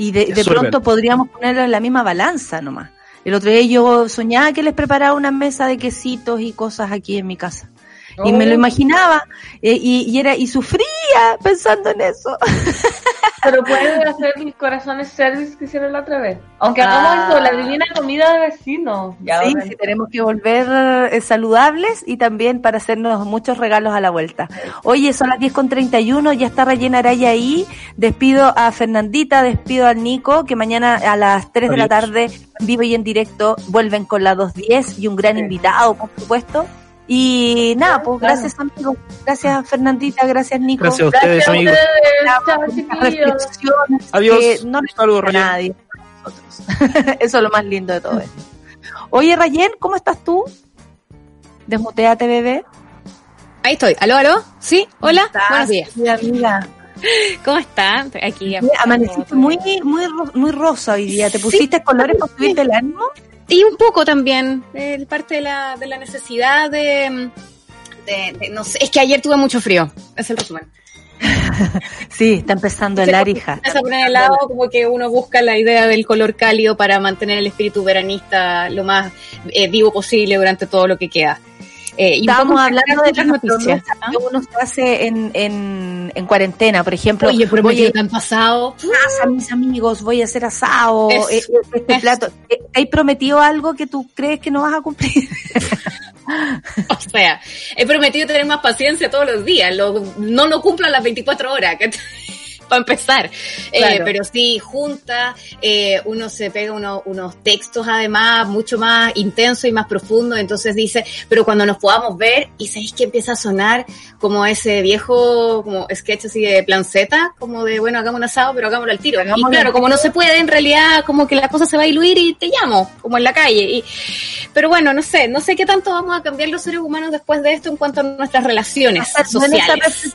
Y de, de pronto podríamos ponerlo en la misma balanza nomás. El otro día yo soñaba que les preparaba una mesa de quesitos y cosas aquí en mi casa. Y me lo Oh. imaginaba eh, y, y era y sufría pensando en eso. Pero pueden hacer mis corazones service que hicieron la otra vez. Aunque hagamos Ah. esto, la divina comida de vecinos. Ya, sí, sí, tenemos que volver eh, saludables y también para hacernos muchos regalos a la vuelta. Oye, son las 10 con 31, ya está rellena Araya ahí. Despido a Fernandita, despido al Nico, que mañana a las 3 de la tarde, vivo y en directo, vuelven con la 210 y un gran invitado, por supuesto. Y nada, pues gracias amigos, gracias Fernandita, gracias Nico. Gracias a ustedes, amigos. Chao, Muchas chiquillos. reflexiones Adiós. que no Un le saludo, a Rayén. nadie. nosotros. Eso es lo más lindo de todo esto. Oye, Rayen, ¿cómo estás tú? Desmuteate, bebé. Ahí estoy. ¿Aló, aló? ¿Sí? Hola. ¿Estás, Buenos días. mi amiga? ¿Cómo está? Aquí. Amaneciste muy, muy, muy rosa hoy día. ¿Te pusiste colores para subirte el ánimo? Y un poco también, eh, parte de la, de la necesidad de, de, de- no sé, es que ayer tuve mucho frío, es el resumen. Sí, está empezando el arija. Empieza a poner helado, como que uno busca la idea del color cálido para mantener el espíritu veranista lo más eh, vivo posible durante todo lo que queda. Eh, Estábamos hablando de las noticias. promesas que uno se hace en, en, en cuarentena, por ejemplo. Oye, prometido voy tan pasado. a casa, mis amigos, voy a hacer asado, Eso, eh, este eso. plato. Eh, ¿Te has prometido algo que tú crees que no vas a cumplir? O sea, he prometido tener más paciencia todos los días. Lo- no lo cumplo a las 24 horas. Para empezar. Eh, pero sí, junta, eh, uno se pega uno- unos textos además mucho más intensos y más profundos. Entonces dice, pero cuando nos podamos ver, y sabéis que empieza a sonar como ese viejo, como sketch así de plan Z, como de, bueno, hagamos un asado, pero hagámoslo al tiro. Y claro, como no se puede, en realidad, como que la cosa se va a diluir y te llamo, como en la calle. Y, pero bueno, no sé, no sé qué tanto vamos a cambiar los seres humanos después de esto en cuanto a nuestras relaciones esa sociales.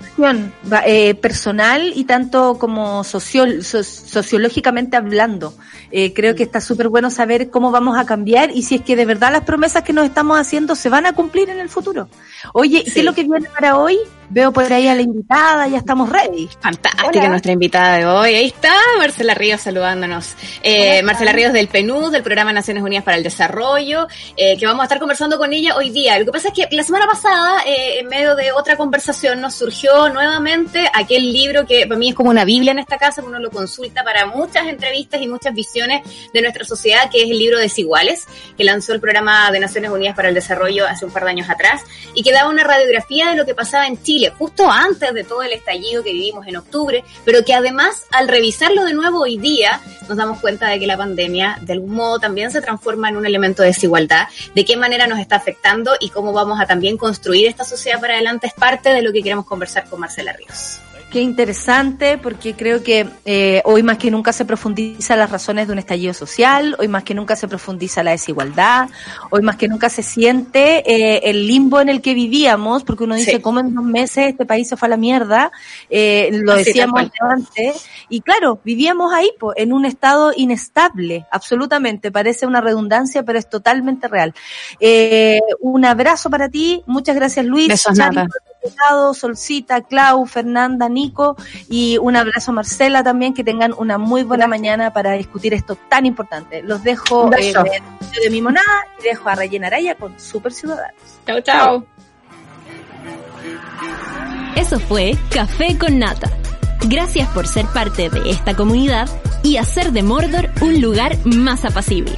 va, eh, personal y tanto como so- sociológicamente hablando. Eh, creo que está súper bueno saber cómo vamos a cambiar y si es que de verdad las promesas que nos estamos haciendo se van a cumplir en el futuro. Oye, ¿qué es lo que viene para hoy? Veo por ahí a la invitada, ya estamos ready. Fantástica Hola. nuestra invitada de hoy. Ahí está Marcela Ríos saludándonos. Eh, Marcela Ríos del PNUD, del Programa Naciones Unidas para el Desarrollo, eh, que vamos a estar conversando con ella hoy día. Lo que pasa es que la semana pasada, eh, en medio de otra conversación, nos surgió nuevamente aquel libro que para mí es como una Biblia en esta casa, uno lo consulta para muchas entrevistas y muchas visiones de nuestra sociedad, que es el libro Desiguales, que lanzó el Programa de Naciones Unidas para el Desarrollo hace un par de años atrás, y que daba una radiografía de lo que pasaba en Chile, justo antes de todo el estallido que vivimos en octubre, pero que además al revisarlo de nuevo hoy día nos damos cuenta de que la pandemia de algún modo también se transforma en un elemento de desigualdad, de qué manera nos está afectando y cómo vamos a también construir esta sociedad para adelante es parte de lo que queremos conversar con Marcela Ríos. Qué interesante, porque creo que eh, hoy más que nunca se profundiza las razones de un estallido social, hoy más que nunca se profundiza la desigualdad, hoy más que nunca se siente eh, el limbo en el que vivíamos, porque uno dice, Sí. ¿cómo en dos meses este país se fue a la mierda? Eh, lo Así, decíamos antes, y claro, vivíamos ahí, po, en un estado inestable, absolutamente, parece una redundancia, pero es totalmente real. Eh, un abrazo para ti, muchas gracias Luis. Besos, Nata. Delgado, Solcita, Clau, Fernanda, Nico y un abrazo a Marcela también, que tengan una muy buena mañana para discutir esto tan importante. Los dejo eh, de, de mi monada y dejo a Rayena Araya con Super Ciudadanos. Chao, chao. Eso fue Café con Nata. Gracias por ser parte de esta comunidad y hacer de Mordor un lugar más apacible.